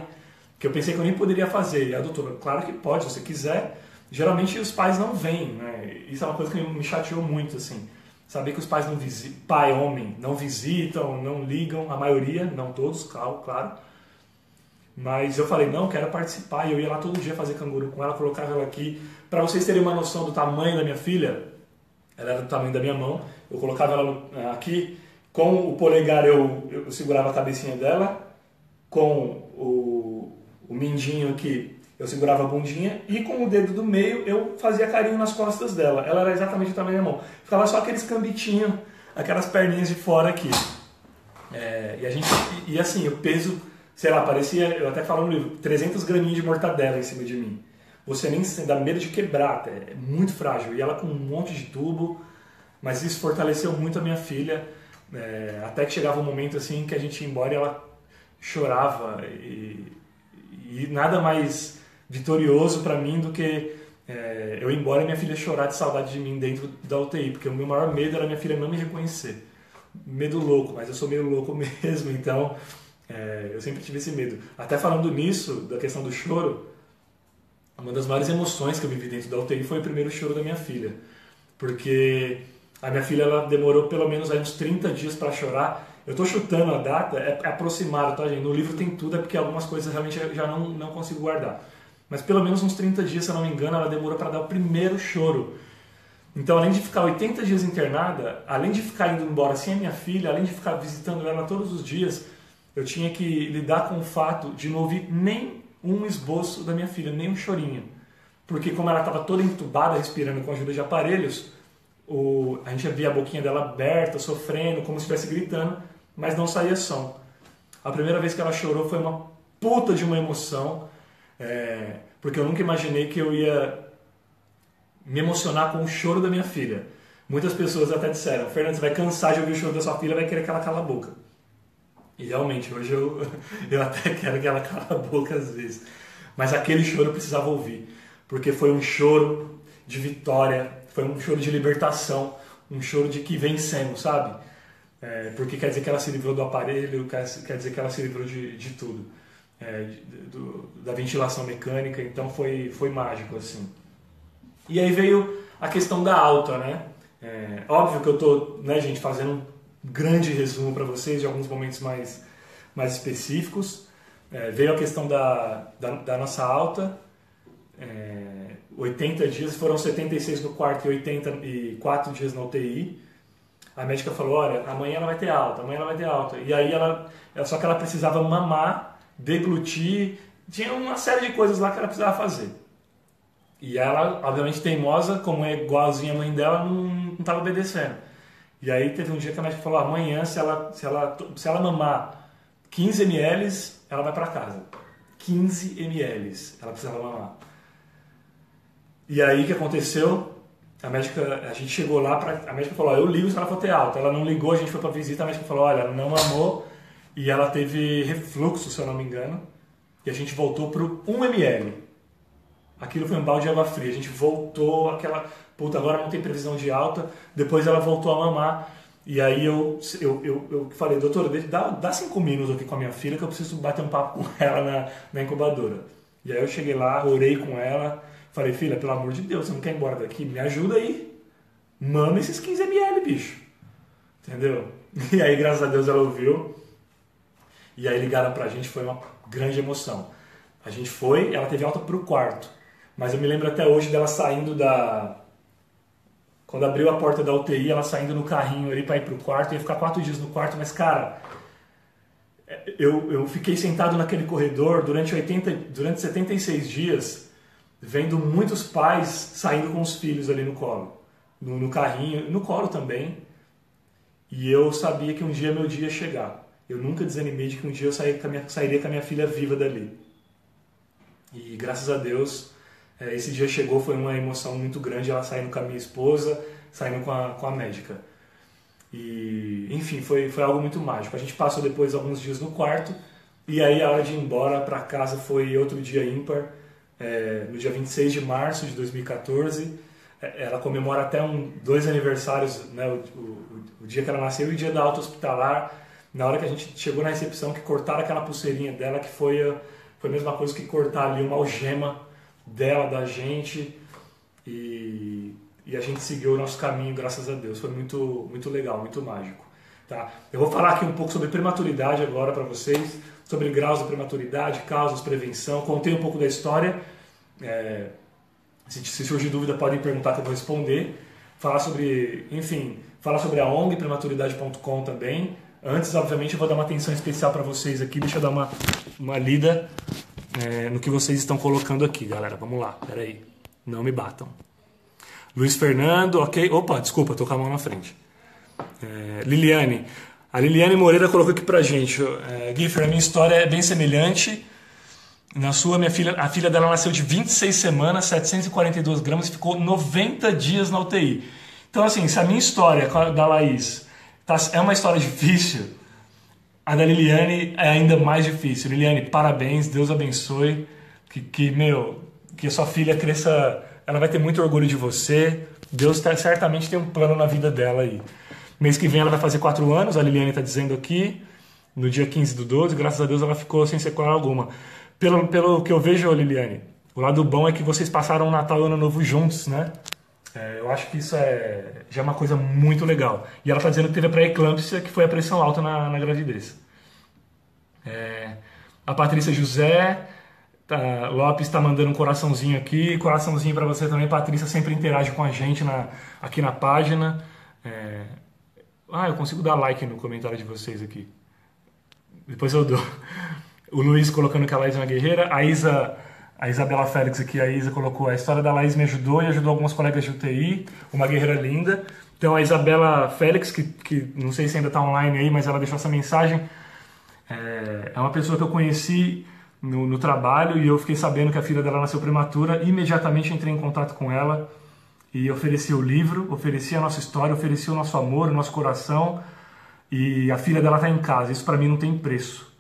S1: que eu pensei que eu nem poderia fazer. E a doutora, claro que pode, se você quiser. Geralmente os pais não vêm, né? Isso é uma coisa que me chateou muito, assim. Saber que os pais não visitam, pai, homem, não visitam, não ligam, a maioria, não todos, claro, claro. Mas eu falei, não, quero participar. E eu ia lá todo dia fazer canguru com ela, colocava ela aqui. Para vocês terem uma noção do tamanho da minha filha, ela era do tamanho da minha mão. Eu colocava ela eh, aqui, com o polegar eu, eu segurava a cabecinha dela, com o o mindinho aqui eu segurava a bundinha e com o dedo do meio eu fazia carinho nas costas dela. Ela era exatamente o tamanho da mão. Ficava só aqueles cambitinhos, aquelas perninhas de fora aqui. É, e a gente e assim, o peso, sei lá, parecia, eu até falo no livro, 300 graminhos de mortadela em cima de mim. Você nem dá medo de quebrar, é muito frágil. E ela com um monte de tubo, mas isso fortaleceu muito a minha filha. É, até que chegava um momento assim que a gente ia embora e ela chorava e e nada mais vitorioso para mim do que é, eu ir embora e minha filha chorar de saudade de mim dentro da UTI, porque o meu maior medo era minha filha não me reconhecer. Medo louco, mas eu sou meio louco [LAUGHS] mesmo, então é, eu sempre tive esse medo. Até falando nisso, da questão do choro, uma das maiores emoções que eu vivi dentro da UTI foi o primeiro choro da minha filha, porque a minha filha ela demorou pelo menos aí uns 30 dias para chorar eu estou chutando a data, é aproximado, tá, gente? No livro tem tudo, é porque algumas coisas realmente eu já não, não consigo guardar. Mas pelo menos uns 30 dias, se eu não me engano, ela demorou para dar o primeiro choro. Então, além de ficar 80 dias internada, além de ficar indo embora sem a minha filha, além de ficar visitando ela todos os dias, eu tinha que lidar com o fato de não ouvir nem um esboço da minha filha, nem um chorinho. Porque como ela estava toda entubada, respirando com a ajuda de aparelhos, o, a gente via a boquinha dela aberta, sofrendo, como se estivesse gritando, mas não saía som. A primeira vez que ela chorou foi uma puta de uma emoção, é, porque eu nunca imaginei que eu ia me emocionar com o choro da minha filha. Muitas pessoas até disseram, Fernando, você vai cansar de ouvir o choro da sua filha, vai querer que ela cala a boca. E realmente, hoje eu, [LAUGHS] eu até quero que ela cala a boca às vezes. Mas aquele choro eu precisava ouvir, porque foi um choro de vitória, foi um choro de libertação, um choro de que vencemos, sabe? É, porque quer dizer que ela se livrou do aparelho, quer, dizer que ela se livrou de, de tudo. É, do, da ventilação mecânica, então foi, foi mágico assim. E aí veio a questão da alta, né? É, óbvio que eu tô, né, gente, fazendo grande resumo para vocês de alguns momentos mais mais específicos. É, veio a questão da, da, da nossa alta, é, 80 dias, foram 76 no quarto e 84 dias na UTI. A médica falou, olha, amanhã ela vai ter alta, amanhã ela vai ter alta. E aí ela, só que ela precisava mamar, deglutir, tinha uma série de coisas lá que ela precisava fazer. E ela, obviamente teimosa, como é igualzinha a mãe dela, não estava obedecendo. E aí teve um dia que a médica falou, amanhã se ela, se ela, se ela mamar 15 ml, ela vai para casa. 15 ml ela precisava mamar. E aí o que aconteceu? A médica, a gente chegou lá, pra, a médica falou, eu ligo se ela for ter alta. Ela não ligou, a gente foi para visita, a médica falou, olha, não mamou e ela teve refluxo, se eu não me engano. E a gente voltou pro 1 ml. Aquilo foi um balde de água fria. A gente voltou aquela, puta, agora não tem previsão de alta. Depois ela voltou a mamar. E aí eu, eu, eu, eu falei, doutora, dá, dá cinco minutos aqui com a minha filha que eu preciso bater um papo [LAUGHS] com ela na, na incubadora. E aí eu cheguei lá, orei com ela, falei, filha, pelo amor de Deus, você não quer ir embora daqui? Me ajuda aí. Mama esses 15 ml, bicho. Entendeu? [LAUGHS] E aí, graças a Deus, ela ouviu. E aí ligaram pra gente, foi uma grande emoção. A gente foi, ela teve alta pro quarto. Mas eu me lembro até hoje dela saindo da, quando abriu a porta da UTI, ela saindo no carrinho ali para ir pro quarto, ia ficar quatro dias no quarto, mas cara, eu, eu fiquei sentado naquele corredor durante, 80, durante 76 dias, vendo muitos pais saindo com os filhos ali no colo, no, no carrinho, no colo também. E eu sabia que um dia meu dia ia chegar. Eu nunca desanimei de que um dia eu sairia com a minha, sairia com a minha filha viva dali. E graças a Deus, esse dia chegou, foi uma emoção muito grande, ela saindo com a minha esposa, saindo com a, com a médica. E, enfim, foi, foi algo muito mágico. A gente passou depois alguns dias no quarto, e aí a hora de ir embora para casa foi outro dia ímpar, é, no dia 26 de março de 2014. É, ela comemora até um, dois aniversários, né, o, o, o dia que ela nasceu e o dia da alta hospitalar. Na hora que a gente chegou na recepção, que cortaram aquela pulseirinha dela, que foi, foi a mesma coisa que cortar ali uma algema dela, da gente. E, e a gente seguiu o nosso caminho, graças a Deus. Foi muito, muito legal, muito mágico. Tá? Eu vou falar aqui um pouco sobre prematuridade agora para vocês, sobre graus de prematuridade, causas, prevenção. Contei um pouco da história. É, se, se surgir dúvida, podem perguntar que eu vou responder. Falar sobre, enfim, falar sobre a ONG, prematuridade.com também. Antes, obviamente, eu vou dar uma atenção especial para vocês aqui. Deixa eu dar uma, uma lida é, no que vocês estão colocando aqui, galera. Vamos lá, peraí. Não me batam. Luiz Fernando, ok. Opa, desculpa, tô com a mão na frente. É, Liliane. A Liliane Moreira colocou aqui pra gente. É, Giffer, a minha história é bem semelhante. Na sua, minha filha, a filha dela nasceu de 26 semanas, 742 gramas e ficou 90 dias na UTI. Então, assim, se a minha história da Laís tá, é uma história difícil, a da Liliane é ainda mais difícil. Liliane, parabéns, Deus abençoe. Que, que, meu, que a sua filha cresça, ela vai ter muito orgulho de você. Deus tá, certamente tem um plano na vida dela aí. Mês que vem ela vai fazer quatro anos, a Liliane está dizendo aqui, no dia 15 do 12, graças a Deus ela ficou sem sequela alguma. Pelo, pelo que eu vejo, Liliane, o lado bom é que vocês passaram o Natal e o Ano Novo juntos, né? É, eu acho que isso é, já é uma coisa muito legal. E ela está dizendo que teve a pré-eclâmpsia, que foi a pressão alta na, na gravidez. É, a Patrícia José tá, Lopes está mandando um coraçãozinho aqui. Coraçãozinho para você também. Patrícia sempre interage com a gente na, aqui na página. É, ah, eu consigo dar like no comentário de vocês aqui. Depois eu dou. [LAUGHS] O Luiz colocando que a Laís é uma guerreira. A Isa a Isabela Félix aqui, a Isa colocou, a história da Laís me ajudou e ajudou alguns colegas de UTI, uma guerreira linda. Então a Isabela Félix, que, que não sei se ainda está online aí, mas ela deixou essa mensagem, é, é uma pessoa que eu conheci no, no, trabalho e eu fiquei sabendo que a filha dela nasceu prematura, imediatamente entrei em contato com ela e ofereci o livro, ofereci a nossa história, ofereci o nosso amor, o nosso coração e a filha dela está em casa. Isso para mim não tem preço.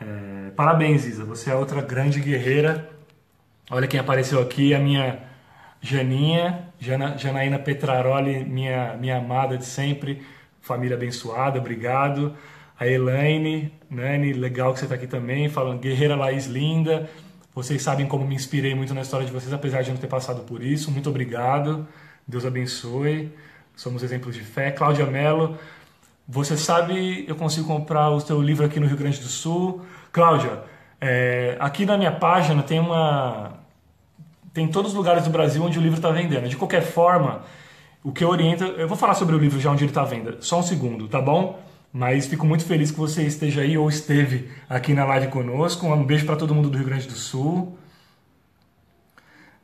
S1: É, parabéns, Isa, você é outra grande guerreira Olha quem apareceu aqui, a minha Janinha, Jana, Janaína Petraroli, minha, minha amada de sempre, família abençoada, obrigado. A Elaine, Nani, legal que você está aqui também, falando Guerreira Laís Linda. Vocês sabem como me inspirei muito na história de vocês, apesar de não ter passado por isso. Muito obrigado. Deus abençoe. Somos exemplos de fé. Cláudia Mello, Você sabe, eu consigo comprar o seu livro aqui no Rio Grande do Sul. Cláudia, é, aqui na minha página tem uma. Tem todos os lugares do Brasil onde o livro está vendendo. De qualquer forma, o que eu oriento. Eu vou falar sobre o livro já onde ele está venda. Só um segundo, tá bom? Mas fico muito feliz que você esteja aí ou esteve aqui na live conosco. Um beijo para todo mundo do Rio Grande do Sul.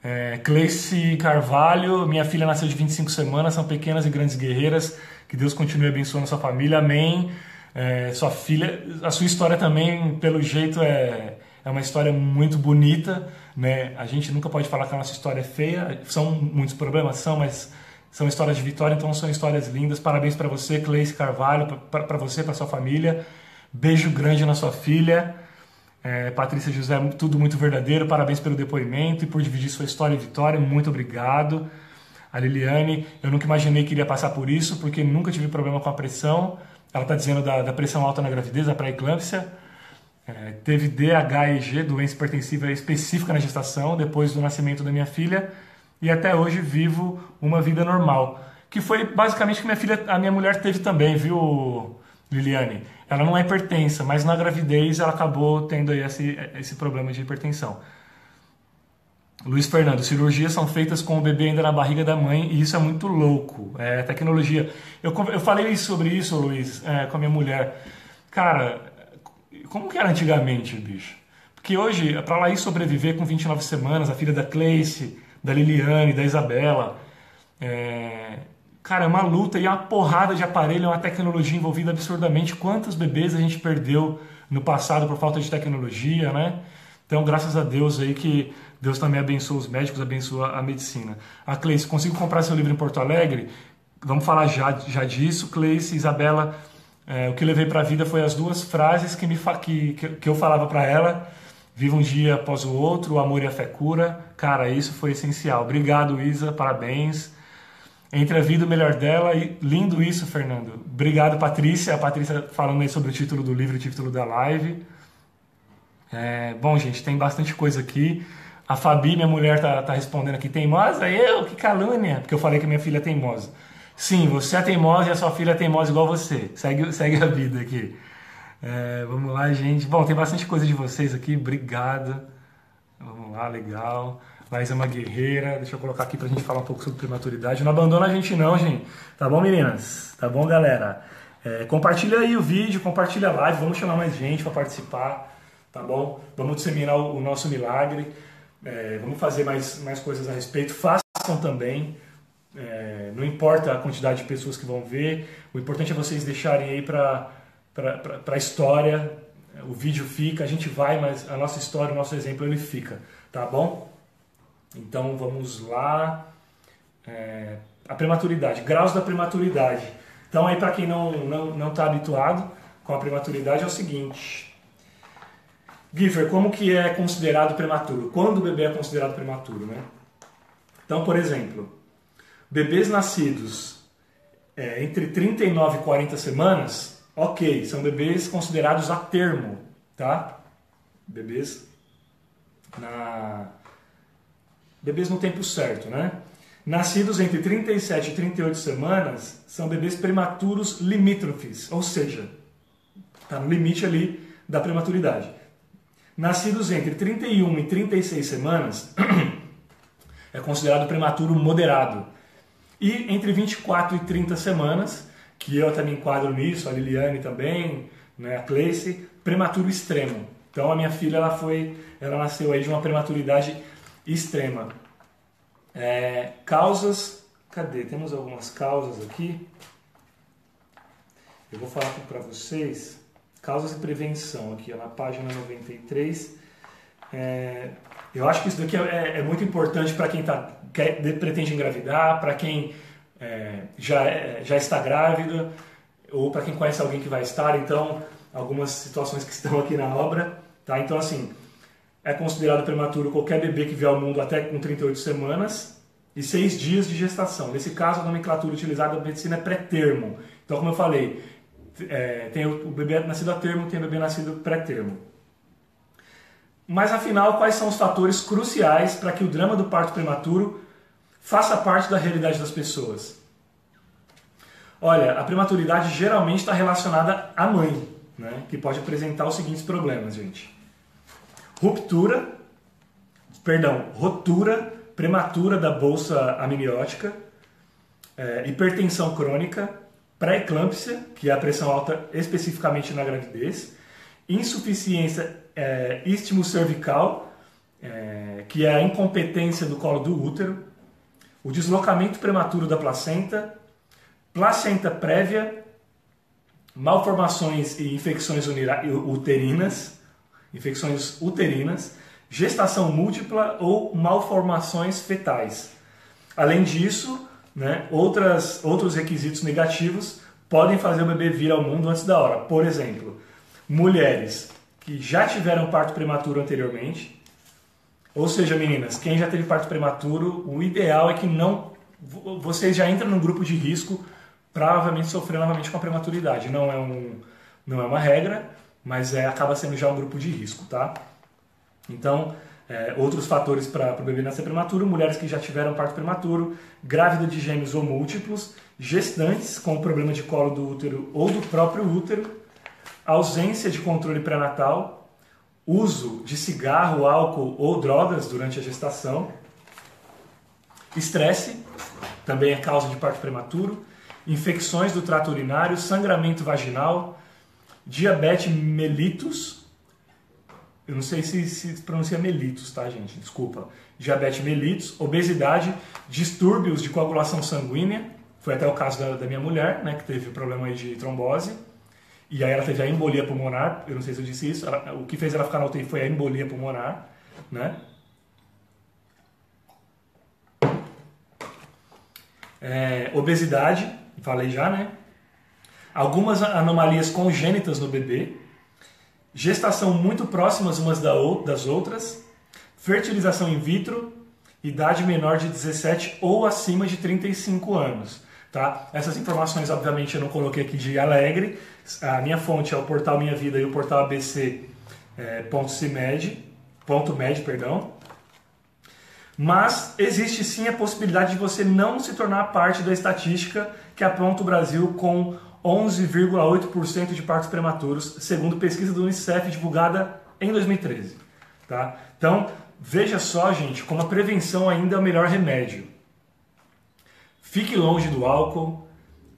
S1: É, Cleice Carvalho, minha filha nasceu de 25 semanas, são pequenas e grandes guerreiras. Que Deus continue abençoando sua família. Amém. É, sua filha, a sua história também, pelo jeito, é, é uma história muito bonita. Né? A gente nunca pode falar que a nossa história é feia. São muitos problemas, são, mas são histórias de vitória, então são histórias lindas. Parabéns para você, Cleice Carvalho, para você, para sua família. Beijo grande na sua filha. É, Patrícia José, tudo muito verdadeiro. Parabéns pelo depoimento e por dividir sua história e vitória. Muito obrigado. A Liliane, eu nunca imaginei que iria passar por isso, porque nunca tive problema com a pressão. Ela está dizendo da, da, pressão alta na gravidez, da pré-eclâmpsia. É, teve DHEG, doença hipertensiva específica na gestação, depois do nascimento da minha filha e até hoje vivo uma vida normal. Que foi basicamente que minha filha, a minha mulher teve também, viu, Liliane? Ela não é hipertensa, mas na gravidez ela acabou tendo esse, esse problema de hipertensão. Luiz Fernando, cirurgias são feitas com o bebê ainda na barriga da mãe e isso é muito louco. É tecnologia. Eu, eu falei sobre isso, Luiz, é, com a minha mulher. Cara, como que era antigamente, bicho? Porque hoje, para ela ir sobreviver com 29 semanas, a filha da Cleice, da Liliane, da Isabela. É... Cara, é uma luta e é uma porrada de aparelho, é uma tecnologia envolvida absurdamente. Quantos bebês a gente perdeu no passado por falta de tecnologia, né? Então, graças a Deus aí que Deus também abençoa os médicos, abençoa a medicina. A Cleice, consigo comprar seu livro em Porto Alegre? Vamos falar já, já disso. Cleice, Isabela, é, o que levei para a vida foi as duas frases que, me, que, que eu falava para ela Viva um dia após o outro, o amor e a fé cura. Cara, isso foi essencial. Obrigado, Isa, parabéns. Entre a vida e o melhor dela, e lindo isso, Fernando. Obrigado, Patrícia. A Patrícia falando aí sobre o título do livro, o título da live. É, bom, gente, tem bastante coisa aqui. A Fabi, minha mulher, tá, tá respondendo aqui, teimosa? Eu? Que calúnia! Porque eu falei que minha filha é teimosa. Sim, você é teimosa e a sua filha é teimosa igual você. Segue, segue a vida aqui. É, vamos lá, gente. Bom, tem bastante coisa de vocês aqui. Obrigado. Vamos lá, legal. Laís é uma guerreira. Deixa eu colocar aqui pra gente falar um pouco sobre prematuridade. Não abandona a gente não, gente. Tá bom, meninas? Tá bom, galera? É, compartilha aí o vídeo, compartilha a live. Vamos chamar mais gente para participar. Tá bom? Vamos disseminar o, o nosso milagre. É, vamos fazer mais, mais coisas a respeito. Façam também. É, não importa a quantidade de pessoas que vão ver. O importante é vocês deixarem aí para a história. O vídeo fica, a gente vai, mas a nossa história, o nosso exemplo, ele fica, tá bom? Então vamos lá. É, a prematuridade, graus da prematuridade. Então aí para quem não está não, não tá habituado com a prematuridade é o seguinte. Giffer, como que é considerado prematuro? Quando o bebê é considerado prematuro, né? Então, por exemplo, bebês nascidos é, entre 39 e 40 semanas, Ok, são bebês considerados a termo, tá? Bebês na bebês no tempo certo, né? Nascidos entre 37 e 38 semanas são bebês prematuros limítrofes, ou seja, está no limite ali da prematuridade. Nascidos entre 31 e 36 semanas [CLEARS THROAT] é considerado prematuro moderado. E entre 24 e 30 semanas que eu também enquadro nisso, a Liliane também, né, a Cleice, prematuro extremo. Então a minha filha ela foi, ela nasceu aí de uma prematuridade extrema. É, causas, cadê? Temos algumas causas aqui. Eu vou falar para vocês. Causas e prevenção aqui, ó, na página 93. É, eu acho que isso daqui é, é muito importante para quem tá, quer, pretende engravidar, para quem é, já, é, já está grávida, ou para quem conhece alguém que vai estar, então, algumas situações que estão aqui na obra. Tá? Então, assim, é considerado prematuro qualquer bebê que vier ao mundo até com 38 semanas e 6 dias de gestação. Nesse caso, a nomenclatura utilizada na medicina é pré-termo. Então, como eu falei, é, tem o bebê nascido a termo, tem o bebê nascido pré-termo. Mas afinal, quais são os fatores cruciais para que o drama do parto prematuro faça parte da realidade das pessoas. Olha, a prematuridade geralmente está relacionada à mãe, né? que pode apresentar os seguintes problemas, gente. Ruptura, perdão, rotura prematura da bolsa amniótica, é, hipertensão crônica, pré-eclâmpsia, que é a pressão alta especificamente na gravidez, insuficiência é, istmo-cervical, é, que é a incompetência do colo do útero, o deslocamento prematuro da placenta, placenta prévia, malformações e infecções uterinas, infecções uterinas, gestação múltipla ou malformações fetais. Além disso, né, outras, outros requisitos negativos podem fazer o bebê vir ao mundo antes da hora. Por exemplo, mulheres que já tiveram parto prematuro anteriormente, ou seja, meninas, quem já teve parto prematuro, o ideal é que não vocês já entram num grupo de risco provavelmente sofrer novamente com a prematuridade. Não é, um, não é uma regra, mas é, acaba sendo já um grupo de risco, tá? Então, é, outros fatores para o bebê nascer prematuro, mulheres que já tiveram parto prematuro, grávida de gêmeos ou múltiplos, gestantes com problema de colo do útero ou do próprio útero, ausência de controle pré-natal, uso de cigarro, álcool ou drogas durante a gestação, estresse, também é causa de parto prematuro, infecções do trato urinário, sangramento vaginal, diabetes mellitus, eu não sei se se pronuncia mellitus, tá, gente? Desculpa. Diabetes mellitus, obesidade, distúrbios de coagulação sanguínea, foi até o caso da, da minha mulher, né, que teve problema de trombose, e aí ela teve a embolia pulmonar, eu não sei se eu disse isso, ela, o que fez ela ficar na UTI foi a embolia pulmonar, né? É, obesidade, falei já, né? Algumas anomalias congênitas no bebê, gestação muito próximas umas das outras, fertilização in vitro, idade menor de 17 ou acima de 35 anos. Tá? Essas informações, obviamente, eu não coloquei aqui de alegre. A minha fonte é o portal Minha Vida e o portal ABC é, ponto CIMED, ponto med, perdão. Mas existe sim a possibilidade de você não se tornar parte da estatística que aponta o Brasil com 11,8% de partos prematuros, segundo pesquisa do Unicef divulgada em 2013. Tá? Então, veja só, gente, como a prevenção ainda é o melhor remédio. Fique longe do álcool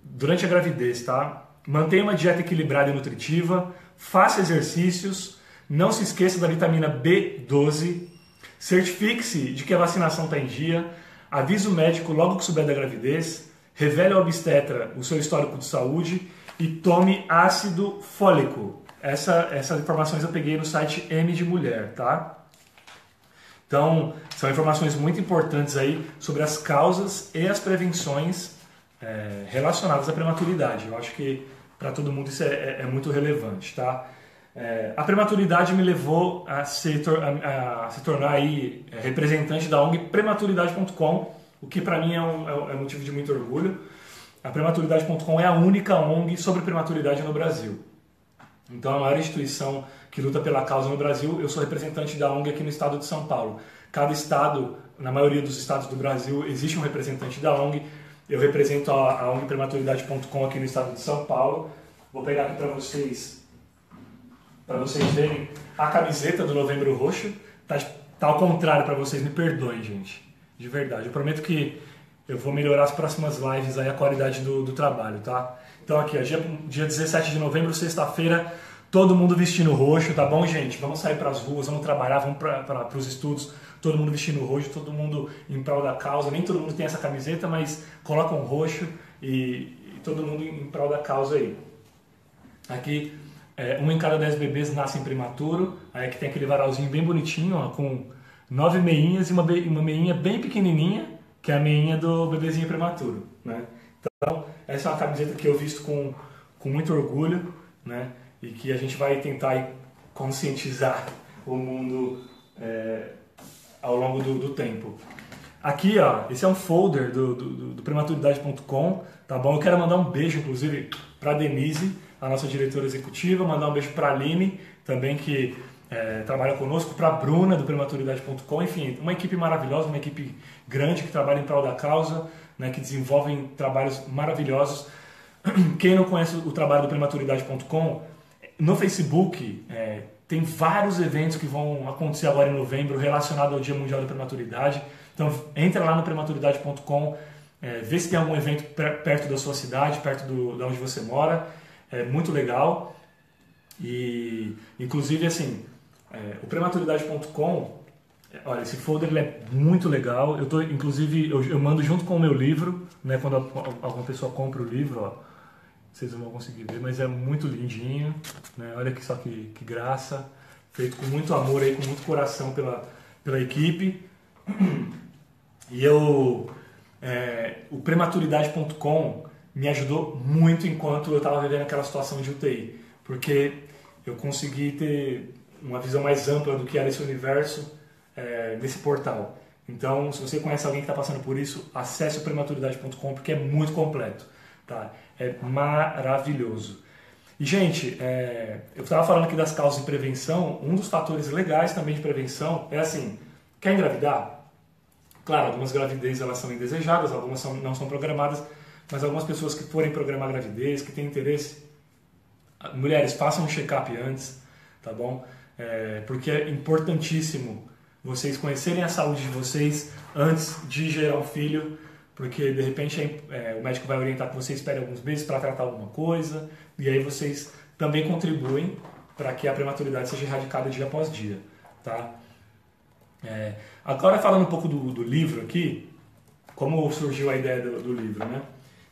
S1: durante a gravidez, tá? Mantenha uma dieta equilibrada e nutritiva, faça exercícios, não se esqueça da vitamina B12, certifique-se de que a vacinação está em dia, avise o médico logo que souber da gravidez, revele ao obstetra o seu histórico de saúde e tome ácido fólico. Essa, essas informações eu peguei no site M de Mulher, tá? Então, são informações muito importantes aí sobre as causas e as prevenções é, relacionadas à prematuridade. Eu acho que para todo mundo isso é, é, é muito relevante, tá? É, a prematuridade me levou a se, a, a se tornar aí é, representante da ONG prematuridade.com, o que para mim é um, é, é motivo de muito orgulho. A prematuridade.com é a única ONG sobre prematuridade no Brasil. Então, a maior instituição que luta pela causa no Brasil, eu sou representante da ONG aqui no estado de São Paulo. Cada estado, na maioria dos estados do Brasil, existe um representante da ONG. Eu represento a, a aqui no estado de São Paulo. Vou pegar aqui para vocês, para vocês verem a camiseta do Novembro Roxo. Tá, tá ao contrário para vocês, me perdoem, gente. De verdade. Eu prometo que eu vou melhorar as próximas lives aí, a qualidade do, do trabalho, tá? Então aqui, ó, dia, dia 17 de novembro, sexta-feira, todo mundo vestindo roxo, tá bom, gente? Vamos sair para as ruas, vamos trabalhar, vamos para os estudos, todo mundo vestindo roxo, todo mundo em prol da causa. Nem todo mundo tem essa camiseta, mas coloca um roxo e, e todo mundo em prol da causa aí. Aqui, é, um em cada dez bebês nascem prematuro, aí aqui tem aquele varalzinho bem bonitinho, ó, com nove meinhas e uma, uma meinha bem pequenininha, que é a meinha do bebezinho prematuro, né? Então, essa é uma camiseta que eu visto com, com muito orgulho, né? E que a gente vai tentar conscientizar o mundo é, ao longo do, do, tempo. Aqui, ó, esse é um folder do, do, do prematuridade.com, tá bom? Eu quero mandar um beijo, inclusive, para Denise, a nossa diretora executiva, mandar um beijo para a Aline, também que é, trabalha conosco, para a Bruna, do prematuridade.com, enfim, uma equipe maravilhosa, uma equipe grande que trabalha em prol da causa, né, que desenvolvem trabalhos maravilhosos. [CLEARS THROAT] quem não conhece o trabalho do prematuridade.com, no Facebook é, tem vários eventos que vão acontecer agora em novembro relacionados ao Dia Mundial da Prematuridade. Então entra lá no prematuridade.com, é, vê se tem algum evento perto da sua cidade, perto do, de onde você mora. É muito legal. E inclusive assim, é, o prematuridade.com, olha, esse folder é muito legal. Eu tô, inclusive, eu, eu, mando junto com o meu livro, né? Quando alguma pessoa compra o livro, ó, vocês não vão conseguir ver, mas é muito lindinho, né? Olha que só que, que graça, feito com muito amor aí, com muito coração pela, pela equipe. E eu, é, o prematuridade.com me ajudou muito enquanto eu estava vivendo aquela situação de UTI, porque eu consegui ter uma visão mais ampla do que era esse universo é, nesse portal. Então, se você conhece alguém que está passando por isso, acesse o prematuridade.com porque é muito completo. Tá? É maravilhoso. E, gente, é, eu estava falando aqui das causas de prevenção. Um dos fatores legais também de prevenção é assim: quer engravidar? Claro, algumas gravidezes elas são indesejadas, algumas são, não são programadas, mas algumas pessoas que forem programar gravidez, que têm interesse, mulheres, façam um check-up antes, tá bom? É, porque é importantíssimo vocês conhecerem a saúde de vocês antes de gerar um filho, porque de repente é, o médico vai orientar que você espere alguns meses para tratar alguma coisa, e aí vocês também contribuem para que a prematuridade seja erradicada dia após dia, tá? É, agora falando um pouco do, do, livro aqui, como surgiu a ideia do, do livro, né?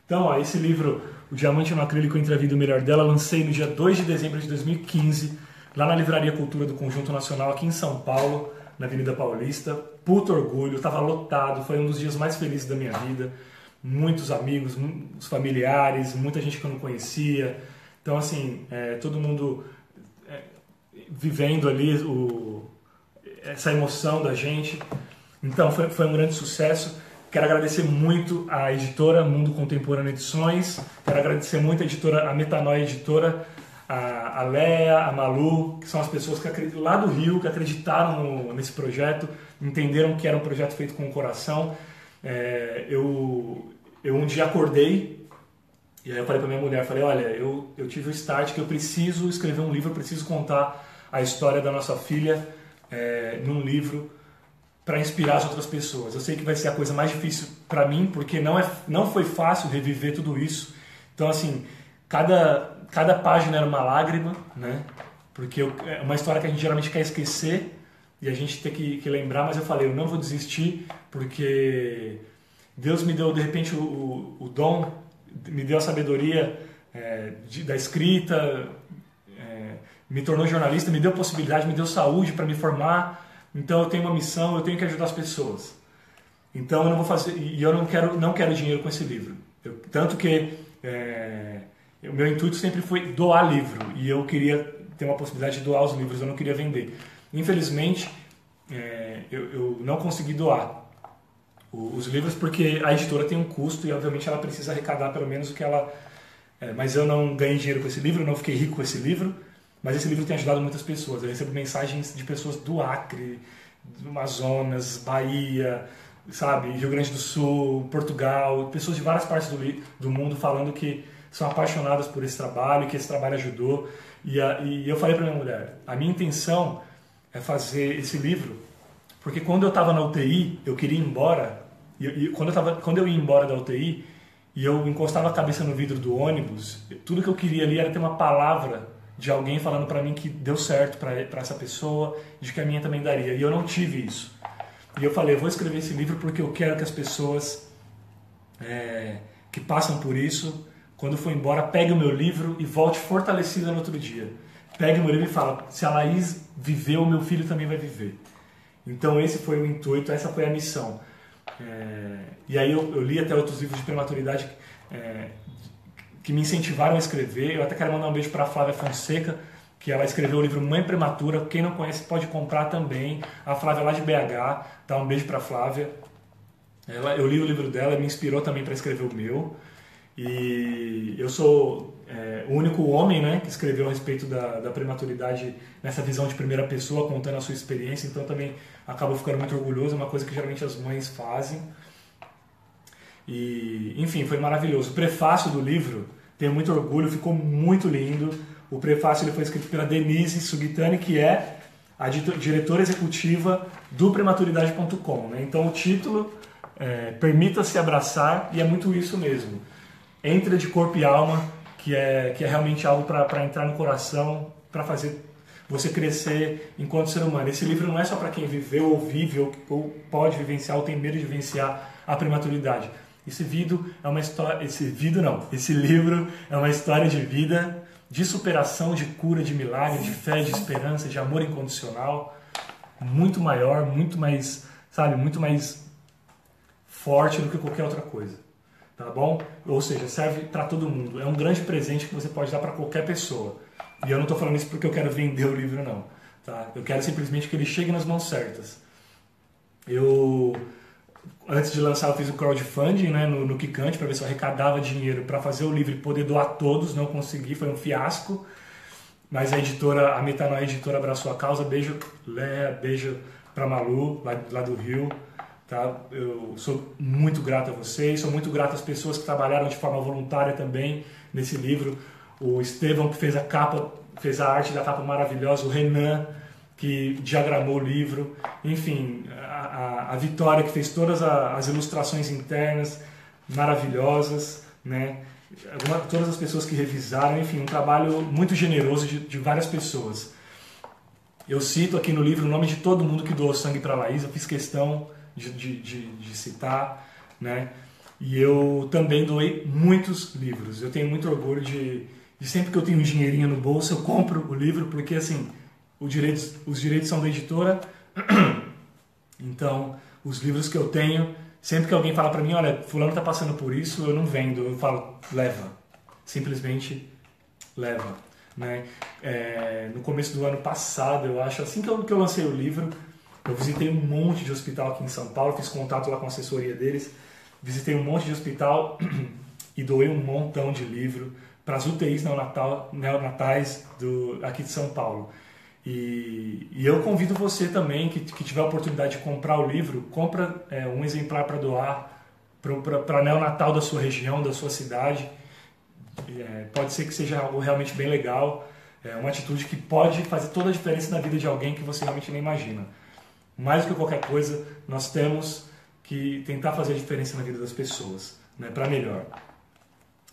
S1: Então, ó, esse livro, O Diamante no Acrílico Entre a Vida e o Melhor Dela, lancei no dia 2 de dezembro de 2015, lá na Livraria Cultura do Conjunto Nacional, aqui em São Paulo, na Avenida Paulista. Puto orgulho, estava lotado, foi um dos dias mais felizes da minha vida. Muitos amigos, muitos familiares, muita gente que eu não conhecia. Então, assim, é, todo mundo é, vivendo ali o, essa emoção da gente. Então, foi, foi um grande sucesso. Quero agradecer muito à editora Mundo Contemporâneo Edições. Quero agradecer muito à editora, a Metanoia Editora, a, a Lea, a Malu, que são as pessoas que lá do Rio que acreditaram no, nesse projeto, entenderam que era um projeto feito com o coração. É, eu, eu um dia acordei e aí eu falei para minha mulher, falei, olha, eu, eu tive o start que eu preciso escrever um livro, eu preciso contar a história da nossa filha é, num livro para inspirar as outras pessoas. Eu sei que vai ser a coisa mais difícil para mim, porque não, é, não foi fácil reviver tudo isso. Então, assim, cada cada página era uma lágrima, né? Porque eu, é uma história que a gente geralmente quer esquecer e a gente tem que, que, lembrar, mas eu falei, eu não vou desistir porque Deus me deu de repente o, o, o dom, me deu a sabedoria é, de, da escrita, é, me tornou jornalista, me deu possibilidade, me deu saúde para me formar. Então eu tenho uma missão, eu tenho que ajudar as pessoas. Então eu não vou fazer e eu não quero não quero dinheiro com esse livro. Eu, tanto que é, o meu intuito sempre foi doar livro e eu queria ter uma possibilidade de doar os livros, eu não queria vender. Infelizmente, é, eu, eu, não consegui doar os livros porque a editora tem um custo e obviamente ela precisa arrecadar pelo menos o que ela. É, mas eu não ganhei dinheiro com esse livro, não fiquei rico com esse livro, mas esse livro tem ajudado muitas pessoas. Eu recebo mensagens de pessoas do Acre, do Amazonas, Bahia, sabe, Rio Grande do Sul, Portugal, pessoas de várias partes do, do mundo falando que são apaixonadas por esse trabalho, que esse trabalho ajudou. E, a, e eu falei para minha mulher, a minha intenção é fazer esse livro, porque quando eu estava na UTI, eu queria ir embora, e, e quando, eu tava, quando eu ia embora da UTI, e eu encostava a cabeça no vidro do ônibus, tudo que eu queria ali era ter uma palavra de alguém falando para mim que deu certo para essa pessoa, de que a minha também daria. E eu não tive isso. E eu falei, eu vou escrever esse livro porque eu quero que as pessoas é, que passam por isso quando for embora, pegue o meu livro e volte fortalecida no outro dia. Pegue o meu livro e fala: se a Laís viveu, meu filho também vai viver. Então, esse foi o intuito, essa foi a missão. É, e aí, eu, eu, li até outros livros de prematuridade é, que me incentivaram a escrever. Eu até quero mandar um beijo para a Flávia Fonseca, que ela escreveu o livro Mãe Prematura. Quem não conhece pode comprar também. A Flávia lá de BH, dá um beijo para a Flávia. Ela, eu li o livro dela, me inspirou também para escrever o meu. E eu sou é, o único homem né, que escreveu a respeito da, da, prematuridade nessa visão de primeira pessoa, contando a sua experiência, então também acabo ficando muito orgulhoso, é uma coisa que geralmente as mães fazem. E, enfim, foi maravilhoso. O prefácio do livro Tenho muito orgulho, ficou muito lindo. O prefácio ele foi escrito pela Denise Sugitani, que é a diretora executiva do prematuridade.com. Né? Então o título é, Permita-se Abraçar e é muito isso mesmo. Entra de corpo e alma, que é, que é realmente algo para entrar no coração, para fazer você crescer enquanto ser humano. Esse livro não é só para quem viveu ou vive ou, ou pode vivenciar ou tem medo de vivenciar a prematuridade. Esse vídeo é uma história, esse vídeo não, esse livro é uma história de vida, de superação, de cura, de milagre, de fé, de esperança, de amor incondicional, muito maior, muito mais, sabe, muito mais forte do que qualquer outra coisa. Tá bom? Ou seja, serve para todo mundo. É um grande presente que você pode dar para qualquer pessoa. E eu não estou falando isso porque eu quero vender o livro, não. Tá? Eu quero simplesmente que ele chegue nas mãos certas. Eu antes de lançar, eu fiz o crowdfunding né, no, no Kikante para ver se eu arrecadava dinheiro para fazer o livro e poder doar todos. Não consegui, foi um fiasco. Mas a editora, a Metanoia Editora abraçou a causa. Beijo, Léa, beijo para Malu, lá, lá do Rio. Tá? Eu sou muito grato a vocês, sou muito grato às pessoas que trabalharam de forma voluntária também nesse livro. O Estevão, que fez a capa, fez a arte da capa maravilhosa, o Renan, que diagramou o livro, enfim, a, a, a Vitória, que fez todas a, as ilustrações internas maravilhosas, né? Todas as pessoas que revisaram, enfim, um trabalho muito generoso de, de várias pessoas. Eu cito aqui no livro o nome de todo mundo que doou sangue para a Laís, eu fiz questão de, de, de, de citar, né? E eu também doei muitos livros. Eu tenho muito orgulho de, de sempre que eu tenho um dinheirinho no bolso, eu compro o livro, porque assim, direitos, os direitos são da editora. [CLEARS THROAT] Então, os livros que eu tenho, sempre que alguém fala para mim, olha, fulano está passando por isso, eu não vendo, eu falo, leva. Simplesmente leva. Né? É, no começo do ano passado, eu acho, assim que eu, que eu lancei o livro, eu visitei um monte de hospital aqui em São Paulo, fiz contato lá com a assessoria deles, visitei um monte de hospital [CLEARS THROAT] e doei um montão de livro para as UTIs neonatal, neonatais do, aqui de São Paulo. E, e, eu convido você também, que, que, tiver a oportunidade de comprar o livro, compra é, um exemplar para doar para neonatal da sua região, da sua cidade. É, pode ser que seja algo realmente bem legal, é uma atitude que pode fazer toda a diferença na vida de alguém que você realmente nem imagina. Mais do que qualquer coisa, nós temos que tentar fazer a diferença na vida das pessoas, né, para melhor.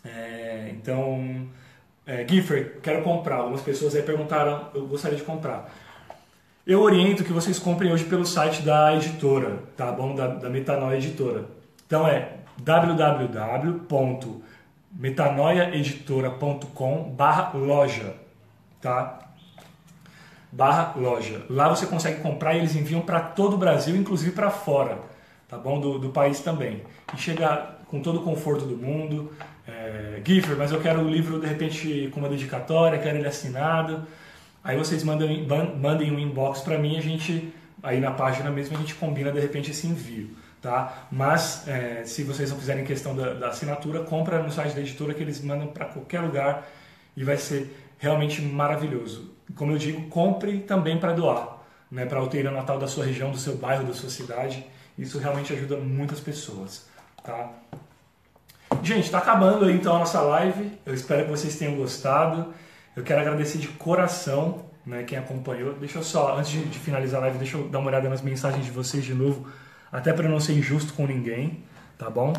S1: É, então, é, Gifford, quero comprar. Algumas pessoas aí perguntaram, eu gostaria de comprar. Eu oriento que vocês comprem hoje pelo site da editora, tá bom? Da, da Metanoia Editora. Então é www.metanoiaeditora.com barra loja, tá? Barra loja. Lá você consegue comprar e eles enviam para todo o Brasil, inclusive para fora, tá bom? Do, do país também. E chega com todo o conforto do mundo, é, Giffer, mas eu quero o livro de repente com uma dedicatória, quero ele assinado. Aí vocês mandem, mandem um inbox para mim, a gente aí na página mesmo a gente combina de repente esse envio, tá? Mas é, se vocês não fizerem questão da, da, assinatura, compra no site da editora que eles mandam para qualquer lugar e vai ser realmente maravilhoso. Como eu digo, compre também para doar, né? Para a UTI natal da sua região, do seu bairro, da sua cidade. Isso realmente ajuda muitas pessoas, tá? Gente, está acabando aí então a nossa live. Eu espero que vocês tenham gostado. Eu quero agradecer de coração né, quem acompanhou. Deixa eu só, antes de, de finalizar a live, deixa eu dar uma olhada nas mensagens de vocês de novo, até para não ser injusto com ninguém, tá bom?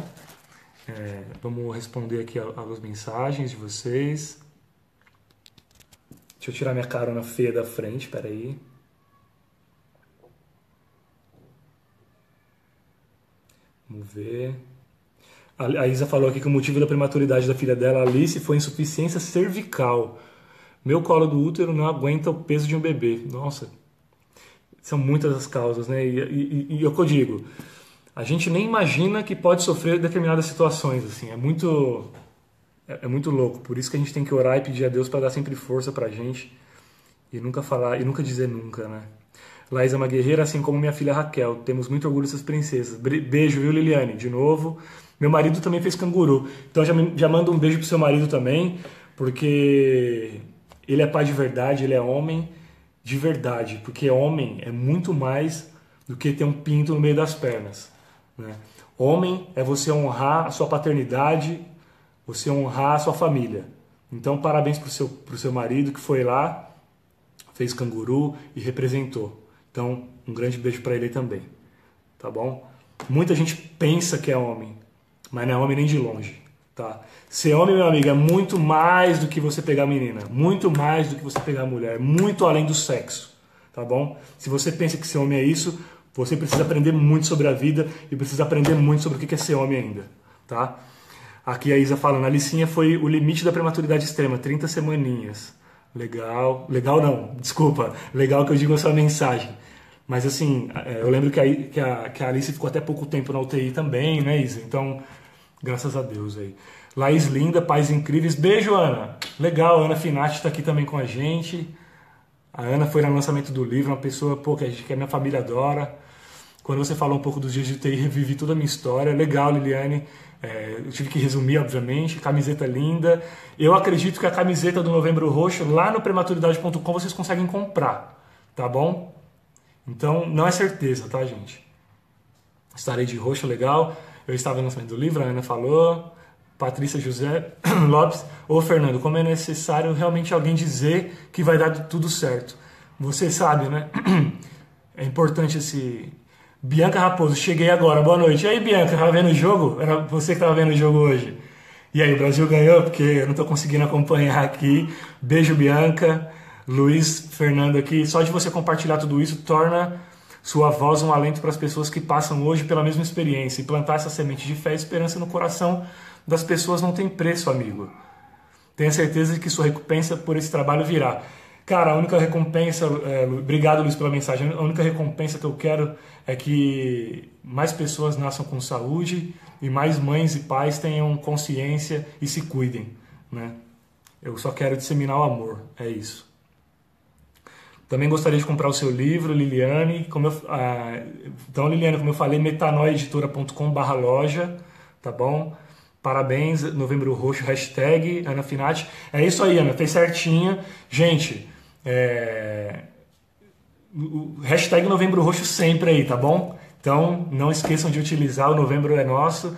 S1: É, vamos responder aqui algumas mensagens de vocês. Deixa eu tirar minha carona feia da frente, peraí. Vamos ver. A Isa falou aqui que o motivo da prematuridade da filha dela, Alice, foi insuficiência cervical. Meu colo do útero não aguenta o peso de um bebê. Nossa, são muitas as causas, né? E, e, e, é o que eu digo, a gente nem imagina que pode sofrer determinadas situações, assim. É muito, é, é muito louco. Por isso que a gente tem que orar e pedir a Deus para dar sempre força pra gente e nunca falar e nunca dizer nunca, né? Laís é uma guerreira, assim como minha filha Raquel. Temos muito orgulho dessas princesas. Beijo, viu, Liliane? De novo. Meu marido também fez canguru. Então já, já manda um beijo pro seu marido também, porque ele é pai de verdade, ele é homem de verdade. Porque homem é muito mais do que ter um pinto no meio das pernas. Né? Homem é você honrar a sua paternidade você honrar a sua família. Então, parabéns para o seu, pro seu marido que foi lá, fez canguru e representou. Então, um grande beijo para ele também. Tá bom? Muita gente pensa que é homem, mas não é homem nem de longe. Tá? Ser homem, meu amigo, é muito mais do que você pegar menina, muito mais do que você pegar mulher, muito além do sexo, tá bom? Se você pensa que ser homem é isso, você precisa aprender muito sobre a vida e precisa aprender muito sobre o que é ser homem ainda, tá? Aqui a Isa falando, a licinha foi o limite da prematuridade extrema, 30 semaninhas. Legal, legal não, desculpa, legal que eu digo a sua mensagem. Mas assim, é, eu lembro que a, que a, que a Alice ficou até pouco tempo na UTI também, né, Isa? Então, graças a Deus aí. Laís Linda, Pais Incríveis. Beijo, Ana. Legal, Ana Finati está aqui também com a gente. A Ana foi no lançamento do livro, uma pessoa pô, que, a, gente, que a minha família adora. Quando você falou um pouco dos dias de UTI, revivi toda a minha história. Legal, Liliane. É, eu tive que resumir, obviamente. Camiseta linda. Eu acredito que a camiseta do Novembro Roxo, lá no prematuridade.com, vocês conseguem comprar. Tá bom? Então, não é certeza, tá, gente? Estarei de roxo, legal. Eu estava no lançamento do livro, a Ana falou. Patrícia José [COUGHS] Lopes. Ô Fernando, como é necessário realmente alguém dizer que vai dar tudo certo? Você sabe, né? [COUGHS] É importante esse. Bianca Raposo, cheguei agora, boa noite. E aí, Bianca, estava vendo o jogo? Era você que estava vendo o jogo hoje. E aí, o Brasil ganhou? Porque eu não estou conseguindo acompanhar aqui. Beijo, Bianca. Luiz Fernando aqui. Só de você compartilhar tudo isso torna sua voz um alento para as pessoas que passam hoje pela mesma experiência e plantar essa semente de fé e esperança no coração das pessoas não tem preço, amigo. Tenha certeza de que sua recompensa por esse trabalho virá. Cara, a única recompensa, é, obrigado Luiz pela mensagem, a única recompensa que eu quero é que mais pessoas nasçam com saúde e mais mães e pais tenham consciência e se cuidem, né? Eu só quero disseminar o amor, é isso. Também gostaria de comprar o seu livro, Liliane. Como eu, ah, então, Liliane, como eu falei, metanoeditora.com/loja, tá bom? Parabéns, Novembro Roxo, hashtag Ana Finati. É isso aí, Ana, fez certinho. Gente, é... hashtag Novembro Roxo sempre aí, tá bom? Então, não esqueçam de utilizar, o Novembro é nosso.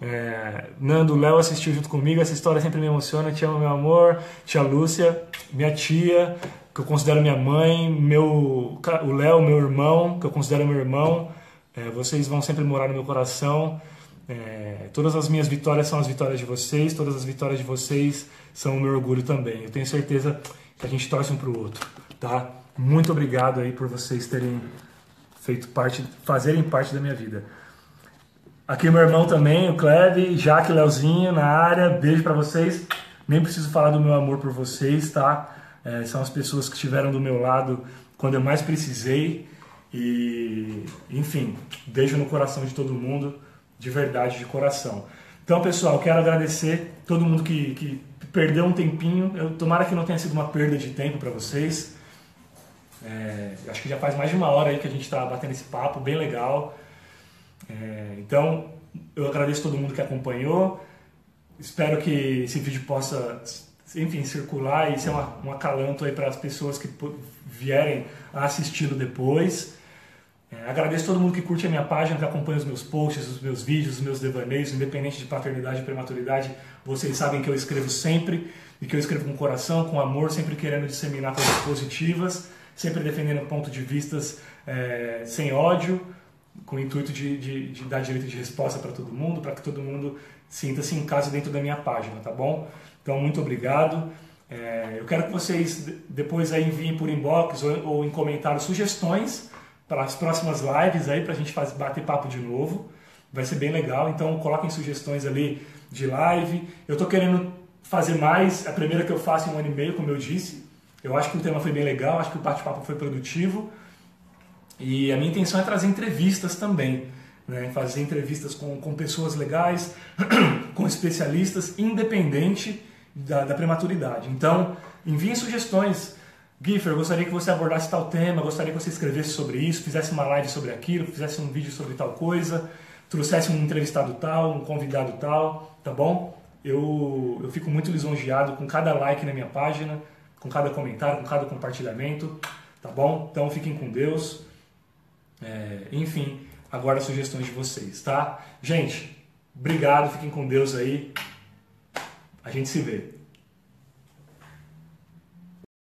S1: É... Nando, Léo assistiu junto comigo, essa história sempre me emociona. Te amo, meu amor. Tia Lúcia, minha tia, que eu considero minha mãe. Meu... O Léo, meu irmão, que eu considero meu irmão. É... Vocês vão sempre morar no meu coração. É, todas as minhas vitórias são as vitórias de vocês, todas as vitórias de vocês são o meu orgulho também. Eu tenho certeza que a gente torce um para o outro, tá? Muito obrigado aí por vocês terem feito parte, fazerem parte da minha vida. Aqui meu irmão também, o Cleve, Jaque, Leozinho na área. Beijo para vocês. Nem preciso falar do meu amor por vocês, tá? É, são as pessoas que estiveram do meu lado quando eu mais precisei. E, enfim, beijo no coração de todo mundo de verdade, de coração. Então, pessoal, quero agradecer todo mundo que, que perdeu um tempinho. Eu, tomara que não tenha sido uma perda de tempo para vocês. É, acho que já faz mais de uma hora aí que a gente está batendo esse papo, bem legal. É, então, eu agradeço todo mundo que acompanhou. Espero que esse vídeo possa, enfim, circular e ser um acalanto aí para as pessoas que vierem a assisti-lo depois. É, agradeço todo mundo que curte a minha página, que acompanha os meus posts, os meus vídeos, os meus devaneios, independente de paternidade e prematuridade. Vocês sabem que eu escrevo sempre e que eu escrevo com coração, com amor, sempre querendo disseminar coisas positivas, sempre defendendo pontos de vistas é, sem ódio, com o intuito de, de, de dar direito de resposta para todo mundo, para que todo mundo sinta-se em casa dentro da minha página, tá bom? Então, muito obrigado. É, eu quero que vocês depois aí enviem por inbox ou, ou em comentários sugestões para as próximas lives aí para a gente fazer, bater papo de novo. Vai ser bem legal. Então coloquem sugestões ali de live. Eu estou querendo fazer mais. A primeira que eu faço em um ano e meio, como eu disse. Eu acho que o tema foi bem legal, acho que o bate-papo foi produtivo. E a minha intenção é trazer entrevistas também. Né? Fazer entrevistas com, com pessoas legais, [CLEARS THROAT] com especialistas, independente da, da prematuridade. Então, enviem sugestões. Giffer, gostaria que você abordasse tal tema, gostaria que você escrevesse sobre isso, fizesse uma live sobre aquilo, fizesse um vídeo sobre tal coisa, trouxesse um entrevistado tal, um convidado tal, tá bom? Eu, eu fico muito lisonjeado com cada like na minha página, com cada comentário, com cada compartilhamento, tá bom? Então fiquem com Deus. É, enfim, aguardo as sugestões de vocês, tá? Gente, obrigado, fiquem com Deus aí. A gente se vê.